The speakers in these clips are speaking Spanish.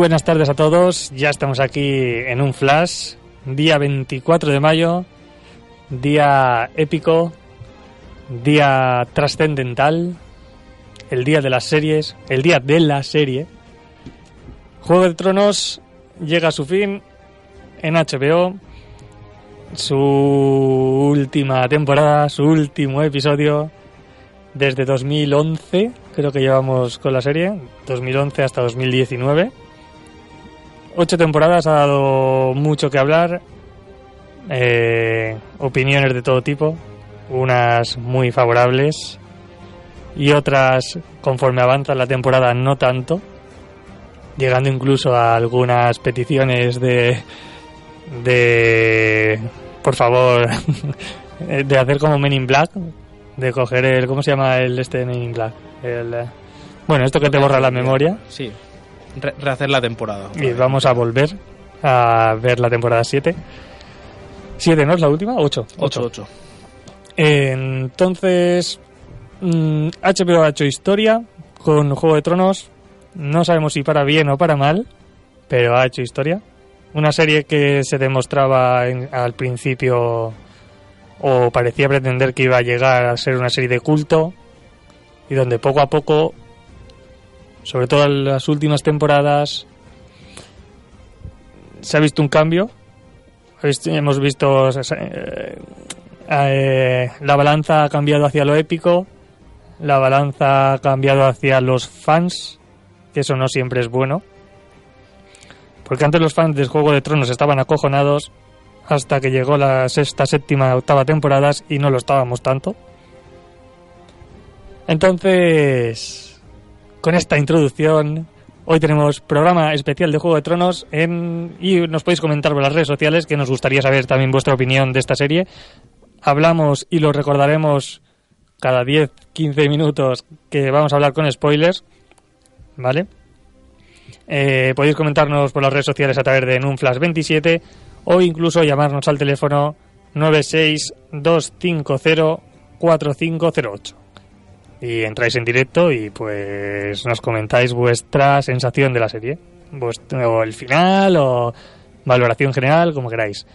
buenas tardes a todos. Ya estamos aquí en un flash. Día 24 de mayo. Día épico. Día trascendental. El día de las series. El día de la serie. Juego de Tronos llega a su fin en HBO. Su última temporada, su último episodio desde 2011, creo que llevamos con la serie, 2011 hasta 2019. Ocho temporadas ha dado mucho que hablar, eh, opiniones de todo tipo, unas muy favorables y otras conforme avanza la temporada no tanto, llegando incluso a algunas peticiones de, de por favor, de hacer como Men in Black, de coger el, ¿cómo se llama el este Men in Black? El, eh, bueno, esto que te borra la memoria. Sí, Re- rehacer la temporada. Y vamos a volver a ver la temporada 7. ¿7 no es la última? 8. 8-8. Entonces, mm, HBO ha hecho historia con Juego de Tronos. No sabemos si para bien o para mal, pero ha hecho historia. Una serie que se demostraba en- al principio o parecía pretender que iba a llegar a ser una serie de culto y donde poco a poco, sobre todo en las últimas temporadas, se ha visto un cambio. Hemos visto eh, eh, la balanza ha cambiado hacia lo épico, la balanza ha cambiado hacia los fans, que eso no siempre es bueno. Porque antes los fans del Juego de Tronos estaban acojonados hasta que llegó la sexta, séptima, octava temporadas y no lo estábamos tanto. Entonces, con esta introducción, hoy tenemos programa especial de Juego de Tronos en, y nos podéis comentar por las redes sociales que nos gustaría saber también vuestra opinión de esta serie. Hablamos y lo recordaremos cada 10, 15 minutos que vamos a hablar con spoilers. ¿Vale? Eh, podéis comentarnos por las redes sociales a través de Nunflash27 o incluso llamarnos al teléfono 962504508. Y entráis en directo y pues nos comentáis vuestra sensación de la serie. Vuestro, o el final o valoración general, como queráis.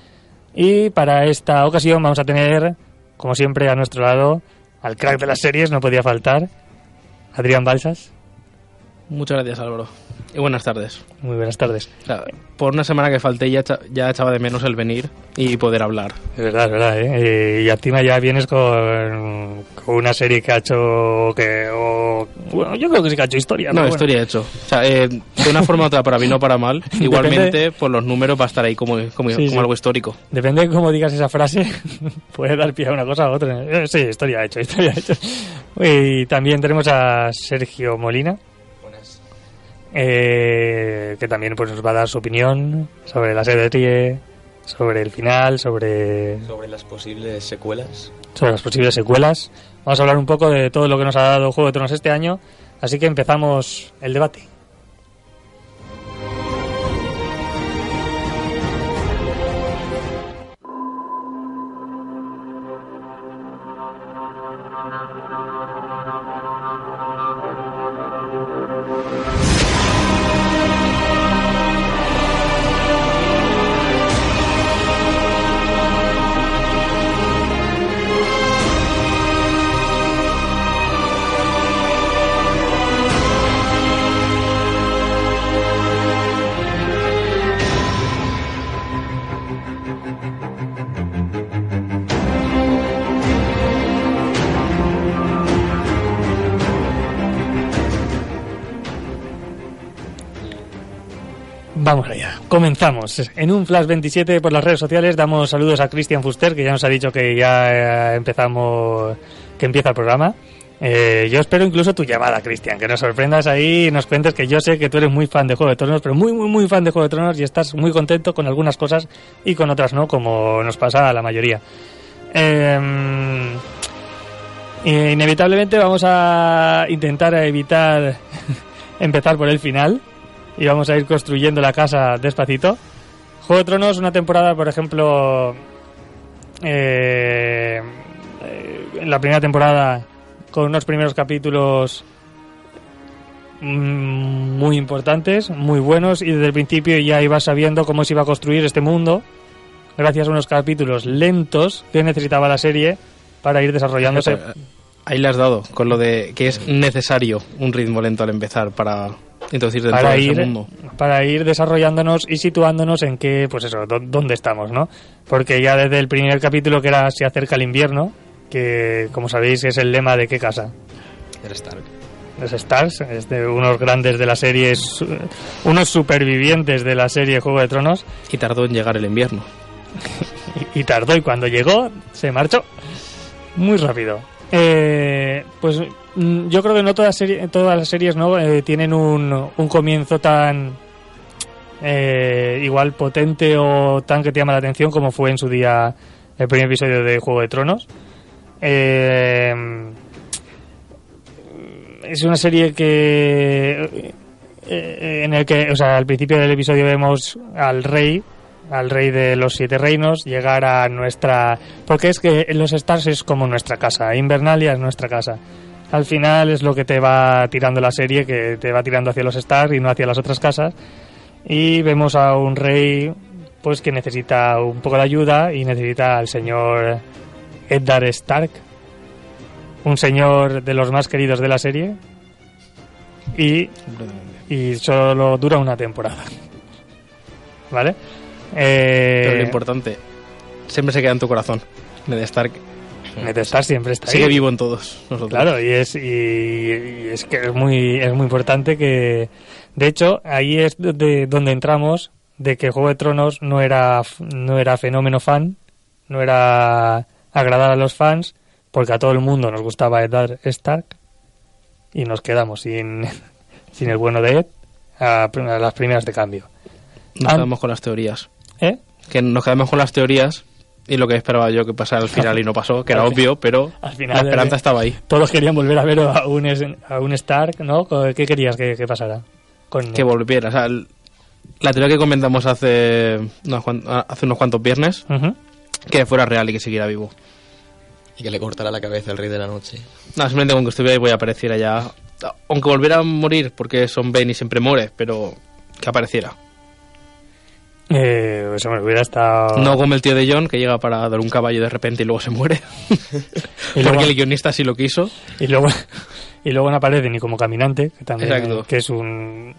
Y para esta ocasión vamos a tener, como siempre, a nuestro lado al crack de las series, no podía faltar, Adrián Balsas. Muchas gracias, Álvaro. Y buenas tardes. Muy buenas tardes. O sea, por una semana que falté ya, ya echaba de menos el venir y poder hablar. Es verdad, es verdad, ¿eh? Eh, y encima ya vienes con, con una serie que ha hecho que... o- bueno, yo creo que sí que ha hecho historia. No, pero bueno. historia hecho. O sea, eh, de una forma u otra, para bien o para mal, igualmente por los números va a estar ahí como, como, Sí, como sí. algo histórico. Depende de cómo digas esa frase, puede dar pie a una cosa a otra. Eh, Sí, historia hecho, historia hecho. Y también tenemos a Sergio Molina, eh, que también pues, nos va a dar su opinión sobre la serie, sobre el final, sobre, Sobre las posibles secuelas. sobre las posibles secuelas. Vamos a hablar un poco de todo lo que nos ha dado Juego de Tronos este año, así que empezamos el debate. Comenzamos. En un Flash 27 por las redes sociales damos saludos a Cristian Fuster, que ya nos ha dicho que ya eh, empezamos, que empieza el programa. Eh, yo espero incluso tu llamada, Cristian, que nos sorprendas ahí y nos cuentes que yo sé que tú eres muy fan de Juego de Tronos, pero muy, muy, muy fan de Juego de Tronos y estás muy contento con algunas cosas y con otras no, como nos pasa a la mayoría. Eh, inevitablemente vamos a intentar evitar empezar por el final y vamos a ir construyendo la casa despacito. Juego de Tronos, una temporada, por ejemplo, eh, en la primera temporada con unos primeros capítulos mm, muy importantes, muy buenos, y desde el principio ya ibas sabiendo cómo se iba a construir este mundo, gracias a unos capítulos lentos que necesitaba la serie para ir desarrollándose. Ahí le has dado, con lo de que es necesario un ritmo lento al empezar para introducirte dentro para de ir, ese mundo. para ir desarrollándonos y situándonos en qué, pues eso, dó- dónde estamos, ¿no? Porque ya desde el primer capítulo que era Se acerca el invierno, que como sabéis es el lema de qué casa, Era Stark. los Stars, es de unos grandes de la serie, unos supervivientes de la serie Juego de Tronos, Y tardó en llegar el invierno. y, y tardó y cuando llegó se marchó muy rápido. Eh, pues yo creo que no todas, serie- todas las series no Eh, tienen un, un comienzo tan eh, igual potente o tan que te llama la atención como fue en su día el primer episodio de Juego de Tronos. Eh, es una serie que eh, en el que, o sea, al principio del episodio vemos al rey, al rey de los siete reinos, llegar a nuestra, porque es que los Stars es como nuestra casa, Invernalia es nuestra casa. Al final es lo que te va tirando la serie, que te va tirando hacia los Stars y no hacia las otras casas. Y vemos a un rey, pues que necesita un poco de ayuda y necesita al señor Eddard Stark, un señor de los más queridos de la serie. Y y solo dura una temporada. ¿Vale? Eh, Pero lo importante, siempre se queda en tu corazón. Ned Stark Ned siempre está ahí. sigue vivo en todos nosotros. Claro, y es, y, y es que es muy, es muy importante que... De hecho, ahí es donde, donde entramos de que Juego de Tronos no era, no era fenómeno fan, no era agradar a los fans, porque a todo el mundo nos gustaba Eddard Stark y nos quedamos sin, sin el bueno de Ed a, las primeras de cambio. Nos Ah. quedamos con las teorías. ¿Eh? Que nos quedamos con las teorías y lo que esperaba yo que pasara al final y no pasó, que era obvio, pero al final, la esperanza eh, estaba ahí. Todos querían volver a ver a un, a un Stark, ¿no? ¿Qué querías que, que pasara? Con Que volviera. O sea, la teoría que comentamos hace unos, cuan- hace unos cuantos viernes, Ujú. que fuera real y que siguiera vivo. Y que le cortara la cabeza al rey de la noche. No, simplemente con que estuviera ahí voy a aparecer allá. Aunque volviera a morir, porque Son Bane y siempre muere, pero que apareciera. Eh, pues hombre, hubiera estado... No como el tío de John, que llega para dar un caballo de repente y luego se muere. Y luego- porque el guionista sí lo quiso. Y luego, y luego no aparece ni como caminante, que también Exacto. que es un...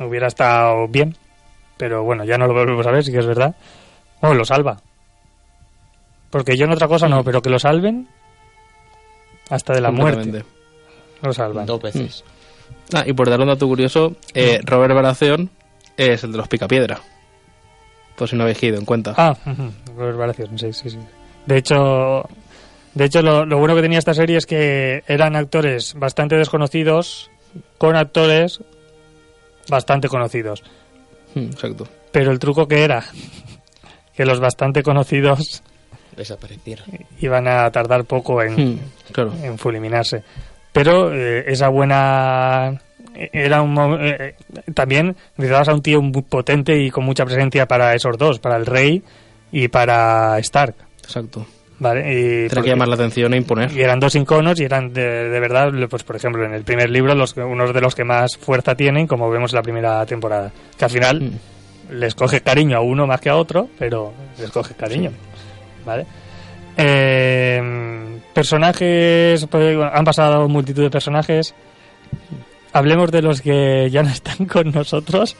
Hubiera estado bien, pero bueno, ya no lo volvemos a ver, sí que es verdad. Bueno, lo salva. Porque yo en otra cosa no, Mm. pero que lo salven hasta de la muerte. Lo salvan. Dos veces. Ah, y por dar un dato curioso, eh, Mm. Robert Baratheon es el de los Picapiedra. Por si no habéis caído en cuenta. Ah, Robert Baratheon, sí, sí, sí. De hecho, de hecho lo, lo bueno que tenía esta serie es que eran actores bastante desconocidos con actores bastante conocidos. Mm, Exacto. Pero el truco que era que los bastante conocidos Desapareciera. iban a tardar poco en, Mm, Claro. en fulminarse. Pero eh, esa buena era un eh, eh, también necesitabas a un tío muy potente y con mucha presencia para esos dos, para el rey y para Stark, Exacto. ¿vale? Y, porque- que llamar la atención e imponer. y eran dos iconos y eran de, de verdad, pues por ejemplo, en el primer libro los unos de los que más fuerza tienen, como vemos en la primera temporada, que al final Mm. les coge cariño a uno más que a otro, pero les coge cariño. ¿Vale? Eh, personajes, pues, han pasado multitud de personajes. Hablemos de los que ya no están con nosotros.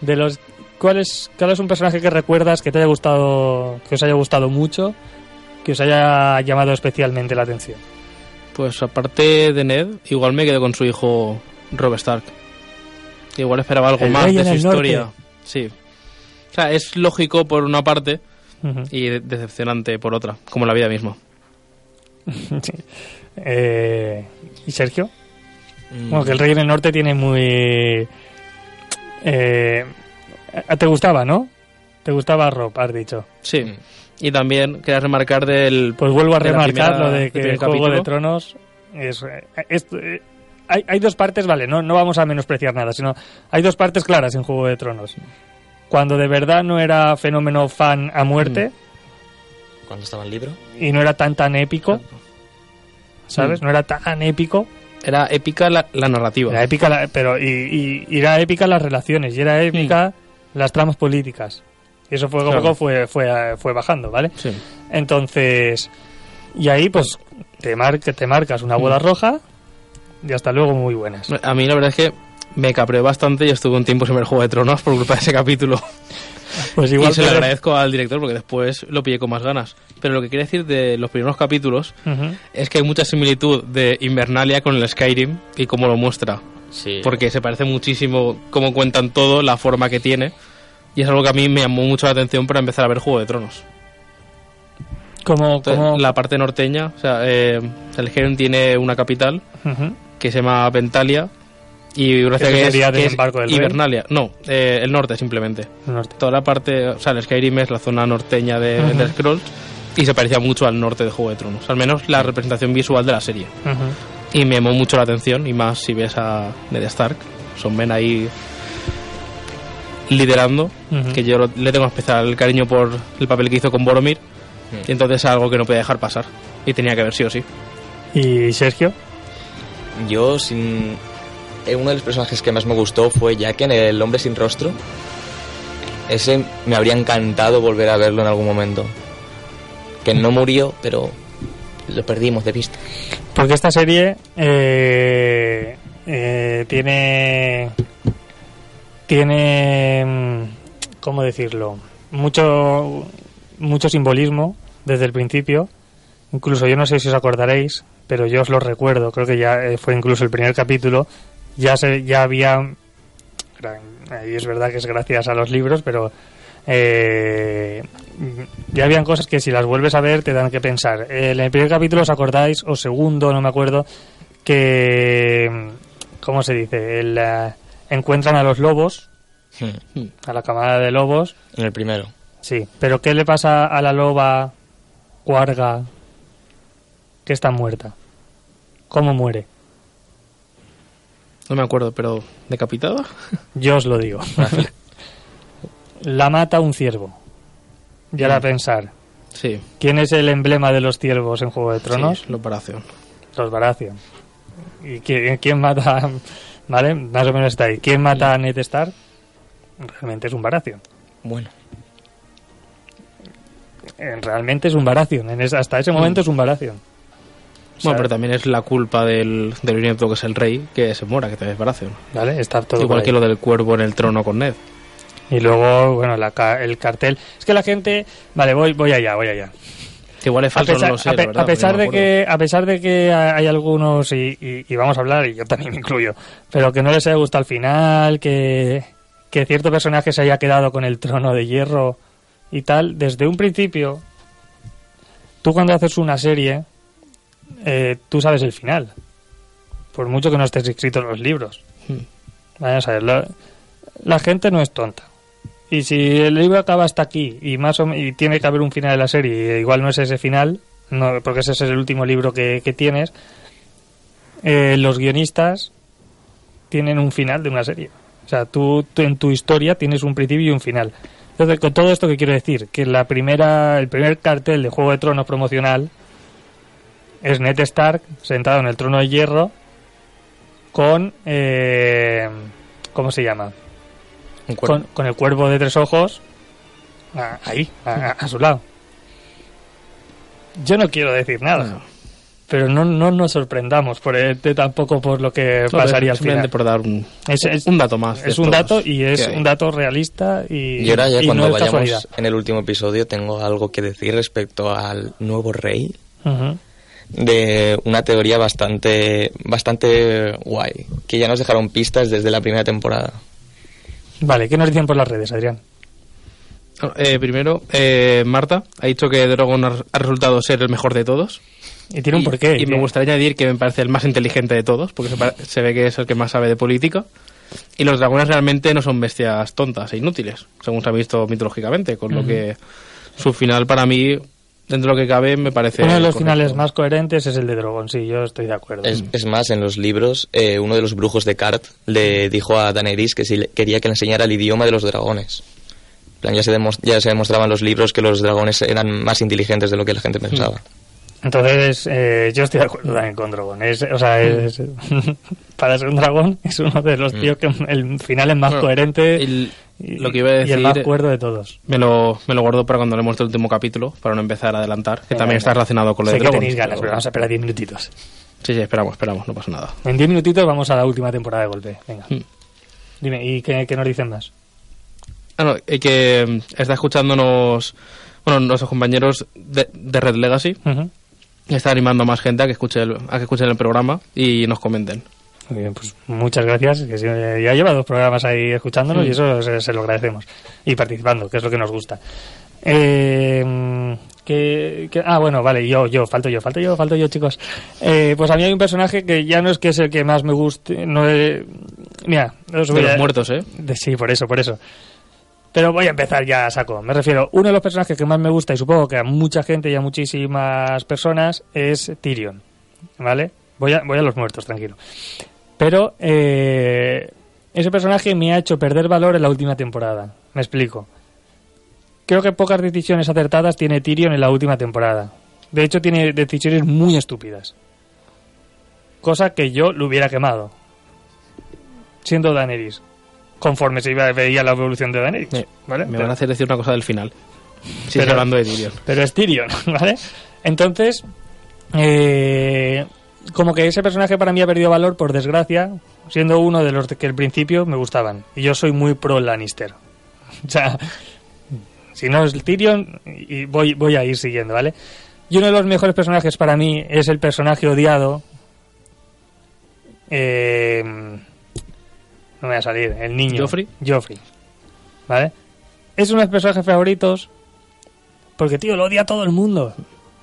De los ¿cuál es, cuál es un personaje que recuerdas que te haya gustado, que os haya gustado mucho, que os haya llamado especialmente la atención? Pues aparte de Ned, igual me quedo con su hijo Rob Stark. Igual esperaba algo El más de su norte. historia. Sí. O sea, es lógico por una parte y de- decepcionante por otra, como la vida misma. Sí. Eh, ¿Y Sergio? Mm, Bueno, que el Rey en el Norte tiene muy... Eh, ¿Te gustaba, no? ¿Te gustaba Rob, has dicho? Sí. Mm. Y también quería remarcar del... Pues vuelvo a remarcar primera- lo de del que primer Juego capítulo. de Tronos es... eh, es- eh, hay, hay dos partes, vale, no, no vamos a menospreciar nada, sino hay dos partes claras en Juego de Tronos. Cuando de verdad no era fenómeno fan a muerte Cuando estaba el libro. y no era tan tan épico, ¿sabes? Mm. No era tan épico Era épica la, la narrativa. Era épica, la- pero y, y- era épica las relaciones y era épica las tramas políticas. Y eso fue, Claro. poco fue, fue, fue bajando, ¿vale? Sí. Entonces, y ahí pues te, mar- te marcas una boda roja y hasta luego muy buenas. A mí la verdad es que me capreó bastante y estuve un tiempo sin ver Juego de Tronos por culpa de ese capítulo. Pues y igual se lo agradezco al director porque después lo pillé con más ganas. Pero lo que quiero decir de los primeros capítulos es que hay mucha similitud de Invernalia con el Skyrim y cómo lo muestra. Sí. Porque se parece muchísimo cómo cuentan todo, la forma que tiene. Y es algo que a mí me llamó mucho la atención para empezar a ver Juego de Tronos. Como, La parte norteña, o sea, eh, el Skyrim tiene una capital que se llama Ventalia. Y gracias ¿Eso a que es, sería que es Desembarco del Rey? Hibernalia. No, eh, el norte simplemente. Norte. Toda la parte, o sea, el Skyrim es la zona norteña de. Elder Scrolls y se parecía mucho al norte de Juego de Tronos, al menos la representación visual de la serie. Y me llamó mucho la atención, y más si ves a Ned Stark, son men ahí liderando, que yo le tengo especial cariño por el papel que hizo con Boromir, y entonces es algo que no podía dejar pasar, y tenía que ver sí o sí. ¿Y Sergio? Yo, sin. Eh, uno de los personajes que más me gustó fue Jack en El Hombre Sin Rostro. Ese me habría encantado volver a verlo en algún momento. Que no murió, pero lo perdimos de vista. Porque esta serie eh, eh, tiene. Tiene. mm, ¿Cómo decirlo? Mucho, mucho simbolismo desde el principio. Incluso yo no sé si os acordaréis, pero yo os lo recuerdo. Creo que ya eh, fue incluso el primer capítulo. Ya, se, ya había. Y es verdad que es gracias a los libros, pero. eh, ya habían cosas que si las vuelves a ver te dan que pensar. Eh, En el primer capítulo os acordáis, o segundo, no me acuerdo, que... ¿Cómo se dice? El, eh, encuentran a los lobos, Hmm. a la camada de lobos. En el primero. Sí, pero ¿qué le pasa a la loba cuarga que está muerta? ¿Cómo muere? No me acuerdo, pero ¿decapitada? Yo os lo digo. la mata un ciervo. Y ahora pensar, Sí, ¿quién es el emblema de los ciervos en Juego de Tronos? sí, la operación. Los Baratheon. ¿Y quién, quién mata? ¿Vale? Más o menos está ahí. ¿Quién mata a Ned Stark? Realmente es un Baratheon. Bueno. Eh, Realmente es un Baratheon. En ese- hasta ese momento es un Baratheon. Bueno, pero también es la culpa del, del nieto que es el rey que se muera, que también es Baratheon. ¿Vale? Está todo Igual que lo del cuervo en el trono con Ned. Y luego, bueno, la el cartel. Es que la gente... Vale, voy, voy allá, voy allá. Que igual es A falso, pesar, no lo sé, a pe- verdad, a pesar de que a pesar de que hay algunos y, y- y vamos a hablar y yo también me incluyo pero que no les haya gustado al final que que cierto personaje se haya quedado con el trono de hierro y tal desde un principio tú cuando haces una serie eh, tú sabes el final por mucho que no estés escrito en los libros Hmm. vamos a ver la, la gente no es tonta y si el libro acaba hasta aquí y más o, y tiene que haber un final de la serie, y igual no es ese final, no, porque ese es el último libro que, que tienes, eh, los guionistas tienen un final de una serie. O sea, tú, tú en tu historia tienes un principio y un final. Entonces, con todo esto que quiero decir, que la primera, el primer cartel de Juego de Tronos promocional es Ned Stark sentado en el trono de hierro con eh, ¿cómo se llama? Con, con el cuervo de tres ojos ahí, a, su lado. Yo no quiero decir nada, No. pero no, no nos sorprendamos por el- de- tampoco por lo que No, pasaría al final. por dar un, Es, es- un dato más. es un dato y es un dato realista y, Y ahora ya y cuando vayamos casualidad. en el último episodio tengo algo que decir respecto al nuevo rey. De una teoría bastante bastante guay que ya nos dejaron pistas desde la primera temporada. Vale, ¿qué nos dicen por las redes, Adrián? Eh, primero, eh, Marta ha dicho que Drogon ha, ha resultado ser el mejor de todos. Y tiene un porqué. Y me gustaría añadir que me parece el más inteligente de todos, porque se, se ve que es el que más sabe de política. Y los dragones realmente no son bestias tontas e inútiles, según se ha visto mitológicamente, con lo que su final para mí, dentro de lo que cabe, me parece... Uno de los correcto. finales más coherentes es el de Drogon, sí, yo estoy de acuerdo. Es, es más, en los libros, eh, uno de los brujos de Cart le dijo a Daenerys que si le- quería que le enseñara el idioma de los dragones. Plan, Ya se, demos- ya se demostraba en los libros que los dragones eran más inteligentes de lo que la gente pensaba. Entonces, eh, yo estoy de acuerdo también con Drogon. Es, o sea, es, para ser un dragón es uno de los tíos que el final es más Bueno, coherente el- y, lo que iba a y el decir- más cuerdo de todos. Me lo, me lo guardo para cuando hablemos del último capítulo, para no empezar a adelantar, que también está relacionado con lo sé de que Drogon. tenéis ganas, pero- vamos a esperar 10 minutitos. Sí, sí, esperamos, esperamos, no pasa nada. En 10 minutitos vamos a la última temporada de golpe. Venga. Hmm. Dime, ¿y qué, qué nos dicen más? Ah, no, y que mm, está escuchándonos, bueno, nuestros compañeros de, de Red Legacy, y está animando a más gente a que escuche el, a que escuchen el programa y nos comenten. Muy bien, pues muchas gracias. Que eh, ya lleva dos programas ahí escuchándonos Mm. y eso se, se lo agradecemos. Y participando, que es lo que nos gusta. Eh, que, que- ah, bueno, vale, yo, yo, falto yo, falto yo, falto yo, chicos. Eh, pues a mí hay un personaje que ya no es que es el que más me guste. No he- mira, os De los a- muertos, ¿eh? de- sí, por eso, por eso. Pero voy a empezar ya a saco. Me refiero, uno de los personajes que más me gusta y supongo que a mucha gente y a muchísimas personas es Tyrion. ¿Vale? Voy a, voy a los muertos, tranquilo. Pero eh, ese personaje me ha hecho perder valor en la última temporada. Me explico. Creo que pocas decisiones acertadas tiene Tyrion en la última temporada. De hecho, tiene decisiones muy estúpidas. Cosa que yo lo hubiera quemado. Siendo Daenerys. Conforme se iba, veía la evolución de Daenerys. ¿vale? Me Pero- van a hacer decir una cosa del final. Si Pero- hablando de Tyrion. pero es Tyrion, ¿vale? Entonces, eh, como que ese personaje para mí ha perdido valor, por desgracia, siendo uno de los que al principio me gustaban. Y yo soy muy pro Lannister. O sea, si no es Tyrion, y voy, voy a ir siguiendo, ¿vale? Y uno de los mejores personajes para mí es el personaje odiado. eh, no me va a salir, el niño. ¿Joffrey? Joffrey. ¿Vale? Es uno de mis personajes favoritos porque, tío, lo odia todo el mundo.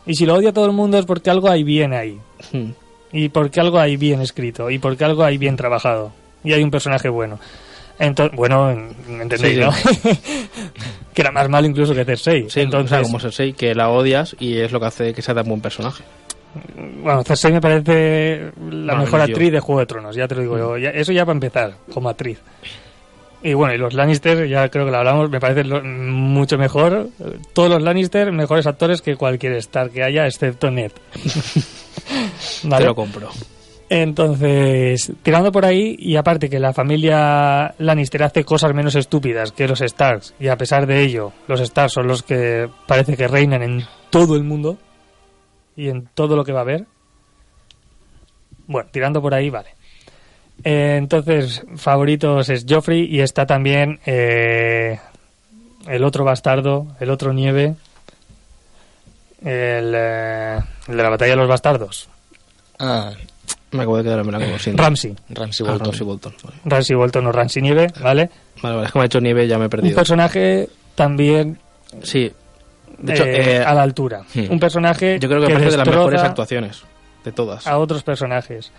Y si lo odia todo el mundo es porque algo hay bien ahí. Hmm. Y porque algo hay bien escrito. Y porque algo hay bien trabajado. Y hay un personaje bueno. Entonces, bueno, en- entendéis, Sí, ¿no? que era más malo incluso que Cersei. Sí, Entonces, o sea, como Cersei, que la odias y es lo que hace que sea tan buen personaje. Bueno, Cersei me parece la No, mejor actriz de Juego de Tronos, ya te lo digo yo. Ya- eso ya para empezar, como actriz. Y bueno, y los Lannister, ya creo que lo hablamos, me parece lo- mucho mejor. Todos los Lannister, mejores actores que cualquier Star que haya, excepto Ned. ¿Vale? Te lo compro. Entonces, tirando por ahí, y aparte que la familia Lannister hace cosas menos estúpidas que los Starks, y a pesar de ello, los Starks son los que parece que reinan en todo el mundo y en todo lo que va a haber. Bueno, tirando por ahí, vale. Eh, entonces, favoritos es Joffrey y está también eh, el otro bastardo, el otro nieve, el, eh, el de la batalla de los bastardos, Ah, Me acabo de quedar en blanco, Ramsey. Ramsey Ah, Bolton. Ramsay Bolton. Vale. Ramsey Bolton o Ramsey Nieve, ¿vale? Vale, vale, es que me ha hecho nieve y ya me he Un perdido. personaje también Sí. De hecho, eh, eh, a la altura. hmm. Un personaje yo creo que, que de las mejores actuaciones de todas. a otros personajes.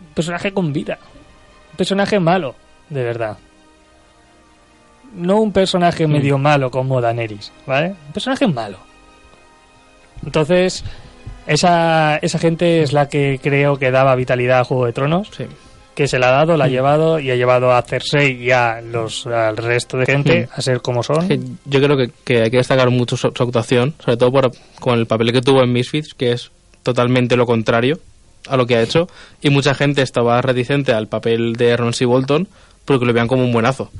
Un personaje con vida. Un personaje malo, de verdad. No un personaje medio malo como Daenerys, ¿vale? Un personaje malo. Entonces, esa, esa gente es la que creo que daba vitalidad a Juego de Tronos. Sí. Que se la ha dado, la ha llevado y ha llevado a Cersei y a los, al resto de gente a ser como son. Yo creo que, que hay que destacar mucho su, su actuación, sobre todo por, con el papel que tuvo en Misfits, que es totalmente lo contrario a lo que ha hecho. Y mucha gente estaba reticente al papel de Ramsay Bolton porque lo veían como un buenazo.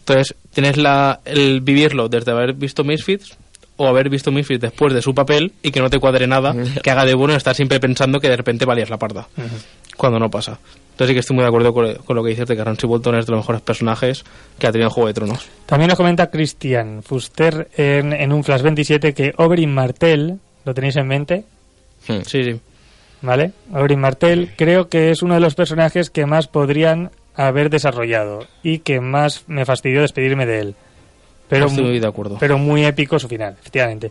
Entonces, tienes la, el vivirlo desde haber visto Misfits o haber visto Misfits después de su papel y que no te cuadre nada, que haga de bueno estar siempre pensando que de repente valías la parda, cuando no pasa. Entonces sí que estoy muy de acuerdo con, con lo que dices de que Ramsay Bolton es de los mejores personajes que ha tenido Juego de Tronos. También nos comenta Christian Fuster en, en un Flash 27 que Oberyn Martell, ¿lo tenéis en mente? Hmm. Sí, sí. ¿Vale? Oberyn Martell creo que es uno de los personajes que más podrían haber desarrollado y que más me fastidió despedirme de él. Pero, estoy mu- muy de acuerdo. pero muy épico su final, efectivamente.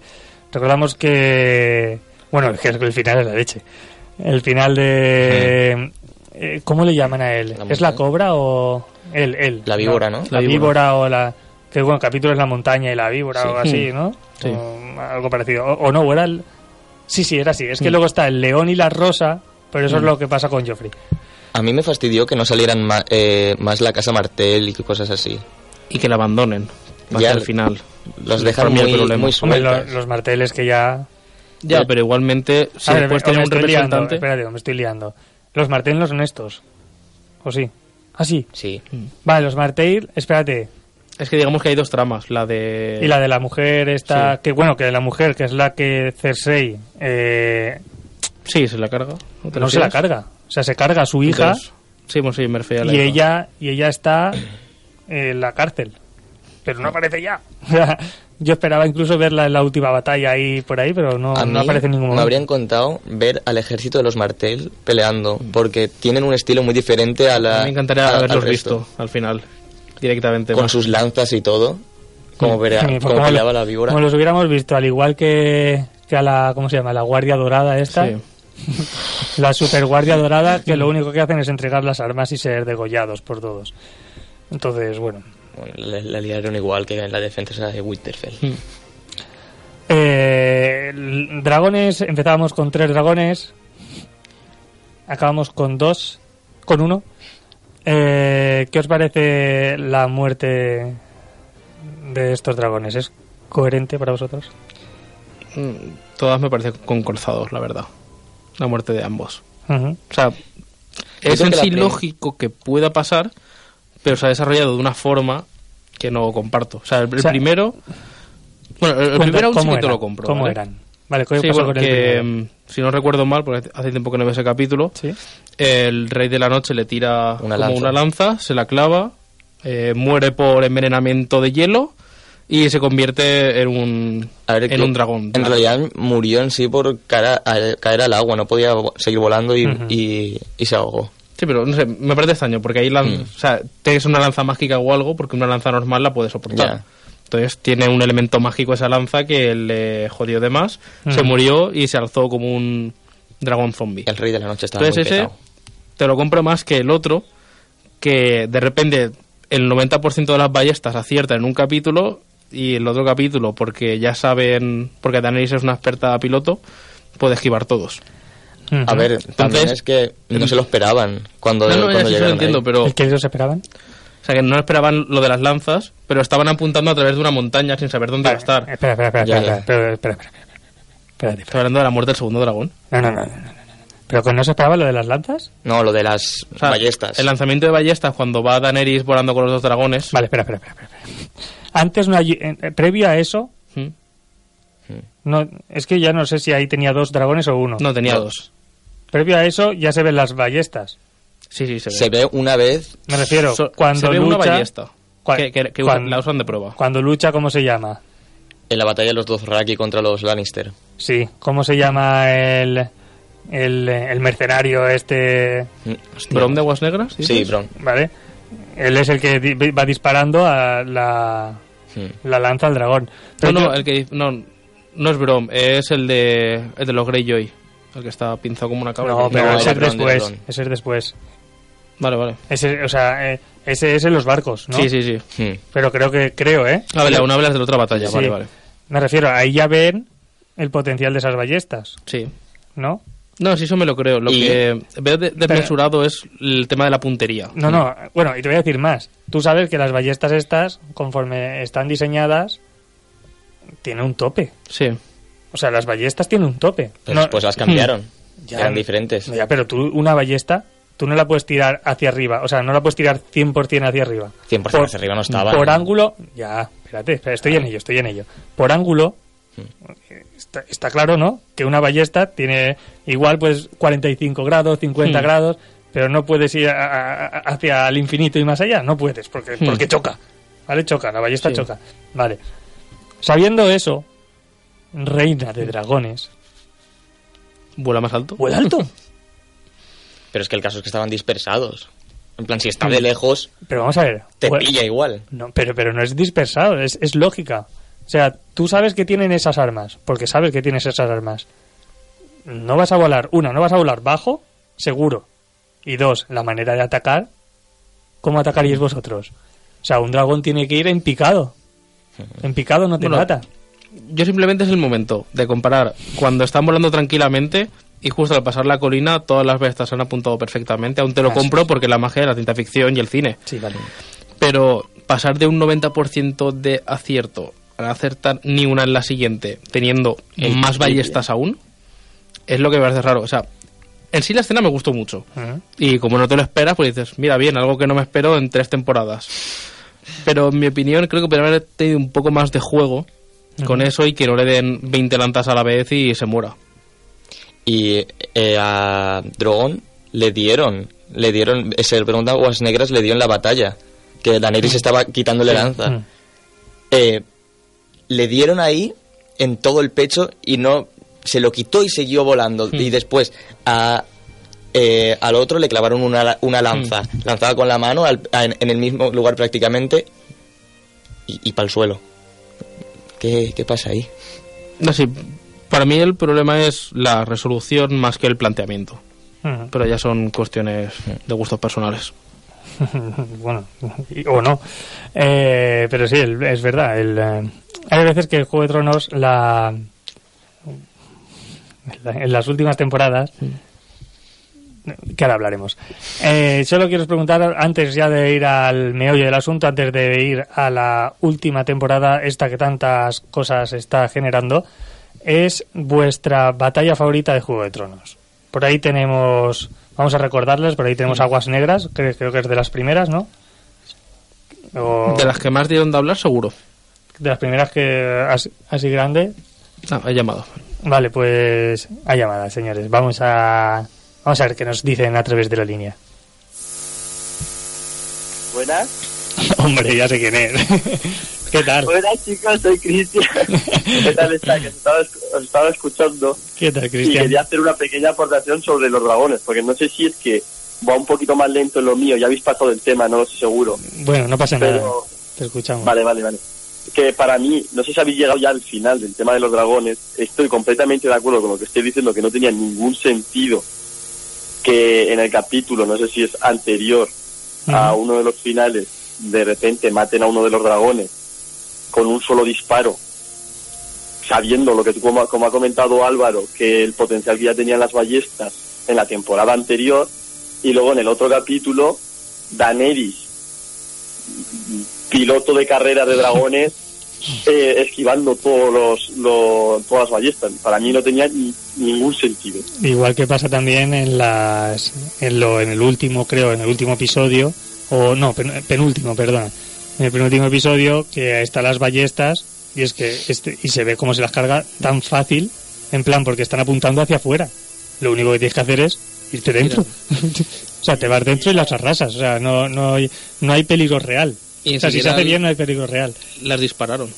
Recordamos que... Bueno, que el final es la leche. El final de... eh, ¿Cómo le llaman a él? La ¿Es la cobra o él? él La víbora, ¿no? La La víbora o la... Que bueno, capítulo es la montaña y la víbora Sí. o así, ¿no? Sí. O algo parecido. O, o no, o era el... Sí, sí, era así. Es que luego está el león y la rosa, pero eso es Mm. lo que pasa con Joffrey. A mí me fastidió que no salieran ma- eh, más la casa Martel y cosas así. y que la abandonen Ya el el- final. Los dejan el muy, muy Hombre, los marteles que ya... Ya, pero igualmente, si ver, después me tiene un estoy liando, representante... espérate, me estoy liando. Los Martel no son estos. ¿O sí? Ah, sí. Sí. Vale, los Martel, espérate. Es que digamos que hay dos tramas, la de... Y la de la mujer esta, Sí. que bueno, que de la mujer, que es la que Cersei eh, Sí, se la carga. no se la carga. O sea, se carga a su hija Entonces, sí, bueno, sí, me refería a la y hija. ella, y ella está en la cárcel. Pero no aparece ya. Yo esperaba incluso verla en la última batalla ahí por ahí, pero no, a no mí aparece en ningún me momento. habrían contado ver al ejército de los Martel peleando, porque tienen un estilo muy diferente a A la. mí me encantaría a- al haberlos resto. visto al final, directamente. Con más. sus lanzas y todo. Como, Sí, pues como como peleaba lo- la víbora. Como los hubiéramos visto, al igual que, que a la, ¿cómo se llama? La Guardia Dorada esta. Sí. La Super Guardia Dorada, que lo único que hacen es entregar las armas y ser degollados por todos. Entonces, bueno. Bueno, la, la liaron igual que en la defensa de Winterfell. Mm. Eh, dragones, empezábamos con tres dragones. Acabamos con dos, con uno. Eh, ¿Qué os parece la muerte de estos dragones? ¿Es coherente para vosotros? Mm, Todas me parecen concorzados, la verdad. La muerte de ambos. O sea, es en sí lógico que pueda pasar, pero se ha desarrollado de una forma que no comparto. O sea, el, el O sea, primero... Bueno, el, primero aún sí ¿cómo que te lo compro. ¿Cómo ¿vale? eran? Vale, ¿qué Sí, pasó bueno, con el primero? mm, si no recuerdo mal, porque hace tiempo que no veo ese capítulo, Sí. el rey de la noche le tira Una como lanza. una lanza, se la clava, eh, muere por envenenamiento de hielo y se convierte en un, A ver, en que un dragón. En claro. realidad murió en sí por caer, a- a- caer al agua, no podía seguir volando y, Ujú. y- y se ahogó. Sí, pero no sé, me parece extraño, porque ahí Mm. o sea, tienes una lanza mágica o algo, porque una lanza normal la puede soportar. Entonces tiene un elemento mágico esa lanza que le jodió de más, se Mm. murió y se alzó como un dragón zombie. El rey de la noche estaba Entonces muy ese pesado. te lo compro más que el otro, que de repente el 90% de las ballestas acierta en un capítulo y el otro capítulo, porque ya saben, porque Daenerys es una experta piloto, puede esquivar todos. Ujú. A ver, también Entonces- es que no se lo esperaban cuando, No, no, ya cuando sí se lo entiendo, ahí. pero... ¿El que ellos esperaban? O sea, que no esperaban lo de las lanzas, pero estaban apuntando a través de una montaña sin saber dónde iba a estar. Espera, espera, espera, Ya, espera, ya. espera, espera, hablando de la muerte del segundo dragón. No, no, no. ¿Pero que no se esperaba lo de las lanzas? No, lo de las O sea, ballestas. El lanzamiento de ballestas cuando va Daenerys volando con los dos dragones. Vale, espera, espera, espera. espera. Antes, no hay- eh, eh, previo a eso, ¿Mm? no, es que ya no sé si ahí tenía dos dragones o uno. No, tenía No. dos. Previo a eso ya se ven las ballestas. Sí, sí, se ve. Se ve una vez Me refiero, So- cuando se ve lucha... una ballesta. cua- que que- que cuan- la usan de prueba. Cuando lucha, ¿cómo se llama? en la batalla de los dos Raki contra los Lannister. Sí, ¿cómo se llama el, el, el mercenario este? Mm, hostia. ¿Brom de Aguas Negras? Sí, dices? Bron. ¿Vale? Él es el que va disparando a la, Mm. la lanza al dragón. No, Pero no, yo- el que no, no es Brom, es el de el de los Greyjoy, el que está pinzado como una cabra. No, pero No, ese es después. Ese es después. Vale, vale. Ese, o sea, eh, ese es en los barcos, ¿no? Sí, sí, sí. Mm. Pero creo que, creo, ¿eh? Ah, vale, aún hablas de la otra batalla, Sí. vale, vale. Me refiero, ahí ya ven el potencial de esas ballestas, Sí. ¿no? No, sí, eso me lo creo. Lo Y- que veo de- desmesurado es el tema de la puntería. No, no, bueno, y te voy a decir más. Tú sabes que las ballestas estas, conforme están diseñadas, tienen un tope. Sí. O sea, las ballestas tienen un tope. Pero No- después las cambiaron. Ya. Eran diferentes. Ya, pero tú, una ballesta, tú no la puedes tirar hacia arriba. O sea, no la puedes tirar 100% hacia arriba. 100% hacia arriba no estaban. Por ángulo, ya, espérate, estoy en ello, estoy en ello. Por ángulo, está, está claro, ¿no? Que una ballesta tiene igual, pues, 45 grados, 50 Hmm. grados, pero no puedes ir a- hacia el infinito y más allá. No puedes, porque, Hmm. porque choca. ¿Vale? Choca, la ballesta Sí. choca. Vale. Sabiendo eso, reina de dragones, ¿Vuela más alto? vuela alto. Pero es que el caso es que estaban dispersados. En plan, si está de lejos, Pero vamos a ver. te vuela- pilla igual. No, pero, pero no es dispersado, es, es lógica. O sea, tú sabes que tienen esas armas, porque sabes que tienes esas armas. No vas a volar, una, no vas a volar bajo, seguro. Y dos, la manera de atacar, ¿cómo atacaríais vosotros? O sea, un dragón tiene que ir en picado. En picado no te Bueno, mata. Yo simplemente es el momento de comparar cuando están volando tranquilamente y justo al pasar la colina todas las bestias han apuntado perfectamente. Aún te lo compro porque la magia de la ciencia ficción y el cine. Sí, vale. Pero pasar de un 90% de acierto para acertar ni una en la siguiente, teniendo más ballestas aún, es lo que me parece raro. O sea, en sí la escena me gustó mucho. Y como no te lo esperas, pues dices, mira bien, algo que no me espero en tres temporadas. Pero en mi opinión creo que podría haber tenido un poco más de juego con eso y que no le den 20 lanzas a la vez y se muera. Y eh, a Drogon le dieron, le dieron, se le pregunta a Aguas Negras, le dio en la batalla, que Daenerys estaba quitándole lanza. Mm. Eh, le dieron ahí en todo el pecho y no se lo quitó y siguió volando. Y después a, eh, al otro le clavaron una, una lanza, lanzada con la mano al- a- en, en el mismo lugar prácticamente y, para el suelo. ¿Qué, ¿Qué pasa ahí? No sé, para mí el problema es la resolución más que el planteamiento. Ujú. Pero ya son cuestiones de gustos personales. bueno, y- o no. Eh, pero sí, el- es verdad. El, eh, hay veces que el Juego de Tronos, la, en las últimas temporadas, que ahora hablaremos. Eh, solo quiero preguntar, antes ya de ir al meollo del asunto, antes de ir a la última temporada, esta que tantas cosas está generando, es vuestra batalla favorita de Juego de Tronos. Por ahí tenemos, vamos a recordarles, por ahí tenemos Aguas Negras, que creo que es de las primeras, ¿no? O De las que más dieron de hablar, seguro. de las primeras que así, así grande. Ah, he llamado. Vale, pues hay llamada, señores. Vamos a vamos a ver qué nos dicen a través de la línea. Buenas. Hombre, ya sé quién es. ¿Qué tal? Buenas chicos, soy Cristian. ¿Qué tal está? Que os estaba, os estaba escuchando ¿Qué tal, y Cristian? quería hacer una pequeña aportación sobre los dragones, porque no sé si es que va un poquito más lento en lo mío, ya habéis pasado el tema, no lo sé seguro. Bueno, no pasa nada. Te escuchamos. vale, vale, vale. Que para mí, no sé si habéis llegado ya al final del tema de los dragones, estoy completamente de acuerdo con lo que estoy diciendo, que no tenía ningún sentido que en el capítulo, no sé si es anterior a uno de los finales, de repente maten a uno de los dragones con un solo disparo, sabiendo lo que tú, como, como ha comentado Álvaro, que el potencial que ya tenían las ballestas en la temporada anterior, y luego en el otro capítulo, Daenerys, piloto de carrera de dragones, eh, esquivando todos los, los- todas las ballestas. Para mí no tenía ni- ningún sentido. Igual que pasa también en las en lo en el último, creo, en el último episodio o no, pen- penúltimo, perdona. En el penúltimo episodio que están las ballestas y es que este y se ve cómo se las carga tan fácil, en plan porque están apuntando hacia afuera. Lo único que tienes que hacer es irte dentro. o sea, te vas dentro y las arrasas, o sea, no no hay no hay peligro real. Y o sea, si se hace bien no hay peligro real. Las dispararon.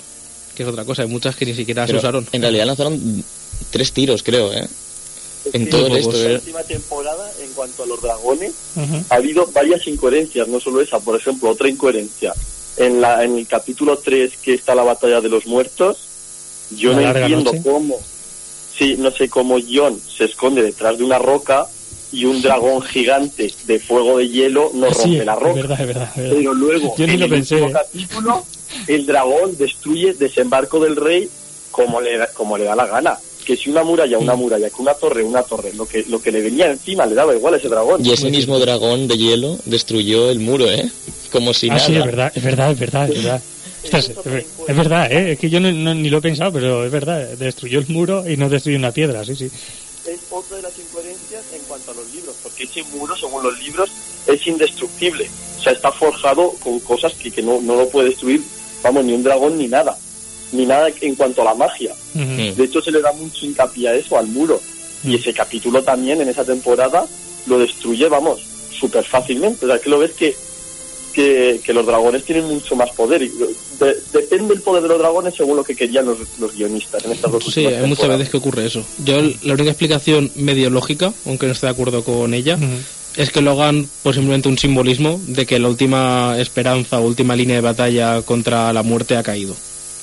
Que es otra cosa. Hay muchas que ni siquiera se Pero usaron. En realidad lanzaron tres tiros, creo, ¿eh? En Sí, todo en esto, esta ¿eh? última temporada, en cuanto a los dragones, ha habido varias incoherencias, no solo esa, por ejemplo, otra incoherencia. En, la, en el capítulo 3, que está la batalla de los muertos, yo La no entiendo noche. cómo, sí, no sé cómo John se esconde detrás de una roca y un dragón gigante de fuego de hielo no Sí, rompe la es roca. verdad, es verdad, es verdad. Pero luego, Yo ni en lo el pensé, último ¿eh? capítulo, el dragón destruye desembarco del rey como le, da- como le da la gana. Que si una muralla, una muralla, que una torre, una torre, lo que, lo que le venía encima le daba igual a ese dragón. Y ese mismo dragón de hielo destruyó el muro, ¿eh? Como si Ah, nada. sí, es verdad, es verdad, es verdad, es verdad. Ostras, es, ver- es verdad, ¿eh? Es que yo no, no- ni lo he pensado, pero es verdad. Destruyó el muro y no destruyó una piedra, sí, sí. es otra de las a los libros, porque ese muro, según los libros, es indestructible. O sea, está forjado con cosas que, que no, no lo puede destruir, vamos, ni un dragón ni nada. Ni nada en cuanto a la magia. De hecho, se le da mucho hincapié a eso, al muro. Y ese capítulo también, en esa temporada, lo destruye, vamos, súper fácilmente. O sea, que lo ves que, que, que los dragones tienen mucho más poder. Y de- depende el poder de los dragones según lo que querían los, los guionistas en estas dos Sí, hay muchas veces que ocurre eso. Yo la única explicación medio lógica, aunque no esté de acuerdo con ella, Ujú. es que lo hagan pues simplemente un simbolismo de que la última esperanza o última línea de batalla contra la muerte ha caído.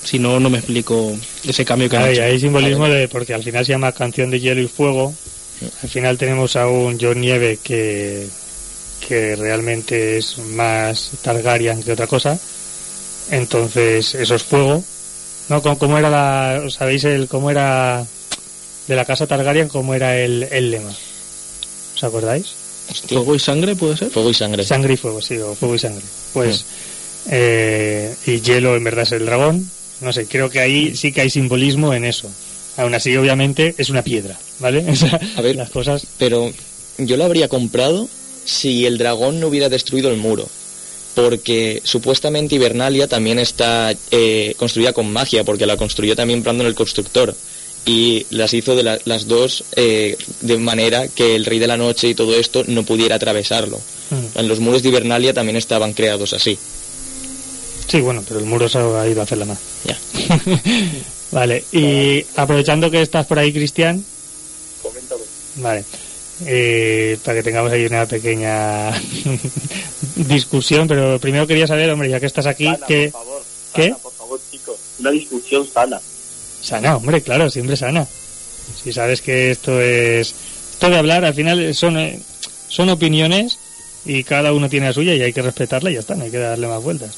Si no, no me explico ese cambio que han Hay, hecho. hay simbolismo de, porque al final se llama Canción de Hielo y Fuego. Al final tenemos a un John Nieve que, que realmente es más Targaryen que otra cosa. Entonces, eso es fuego. ¿No? ¿Cómo, cómo era la, sabéis el, cómo era de la casa Targaryen, cómo era el, el lema? ¿Os acordáis? Hostia. ¿Fuego y sangre puede ser? Fuego y sangre. Sangre y fuego, sí, o fuego y sangre. Pues, eh, y hielo en verdad es el dragón, No sé, creo que ahí sí que hay simbolismo en eso. Aún así, obviamente, es una piedra, ¿vale? O sea, A ver. las cosas... Pero yo lo habría comprado si el dragón no hubiera destruido el muro. Porque supuestamente Hibernalia también está eh, construida con magia, porque la construyó también Brandon el constructor. Y las hizo de la- las dos eh, de manera que el Rey de la Noche y todo esto no pudiera atravesarlo. Mm. En los muros de Hibernalia también estaban creados así. Sí, bueno, pero el muro se ha ido a hacer la más. Ya. Vale, y aprovechando que estás por ahí, Cristian, Coméntame. Vale. Eh, para que tengamos ahí una pequeña discusión, pero primero quería saber, hombre, ya que estás aquí, Sana, que... por favor. ¿Qué? Sana, por favor, chicos. Una discusión sana. Sana, hombre, claro, siempre sana. Si sabes que esto es... Esto de hablar, al final son, eh, son opiniones y cada uno tiene la suya y hay que respetarla y ya está, no hay que darle más vueltas.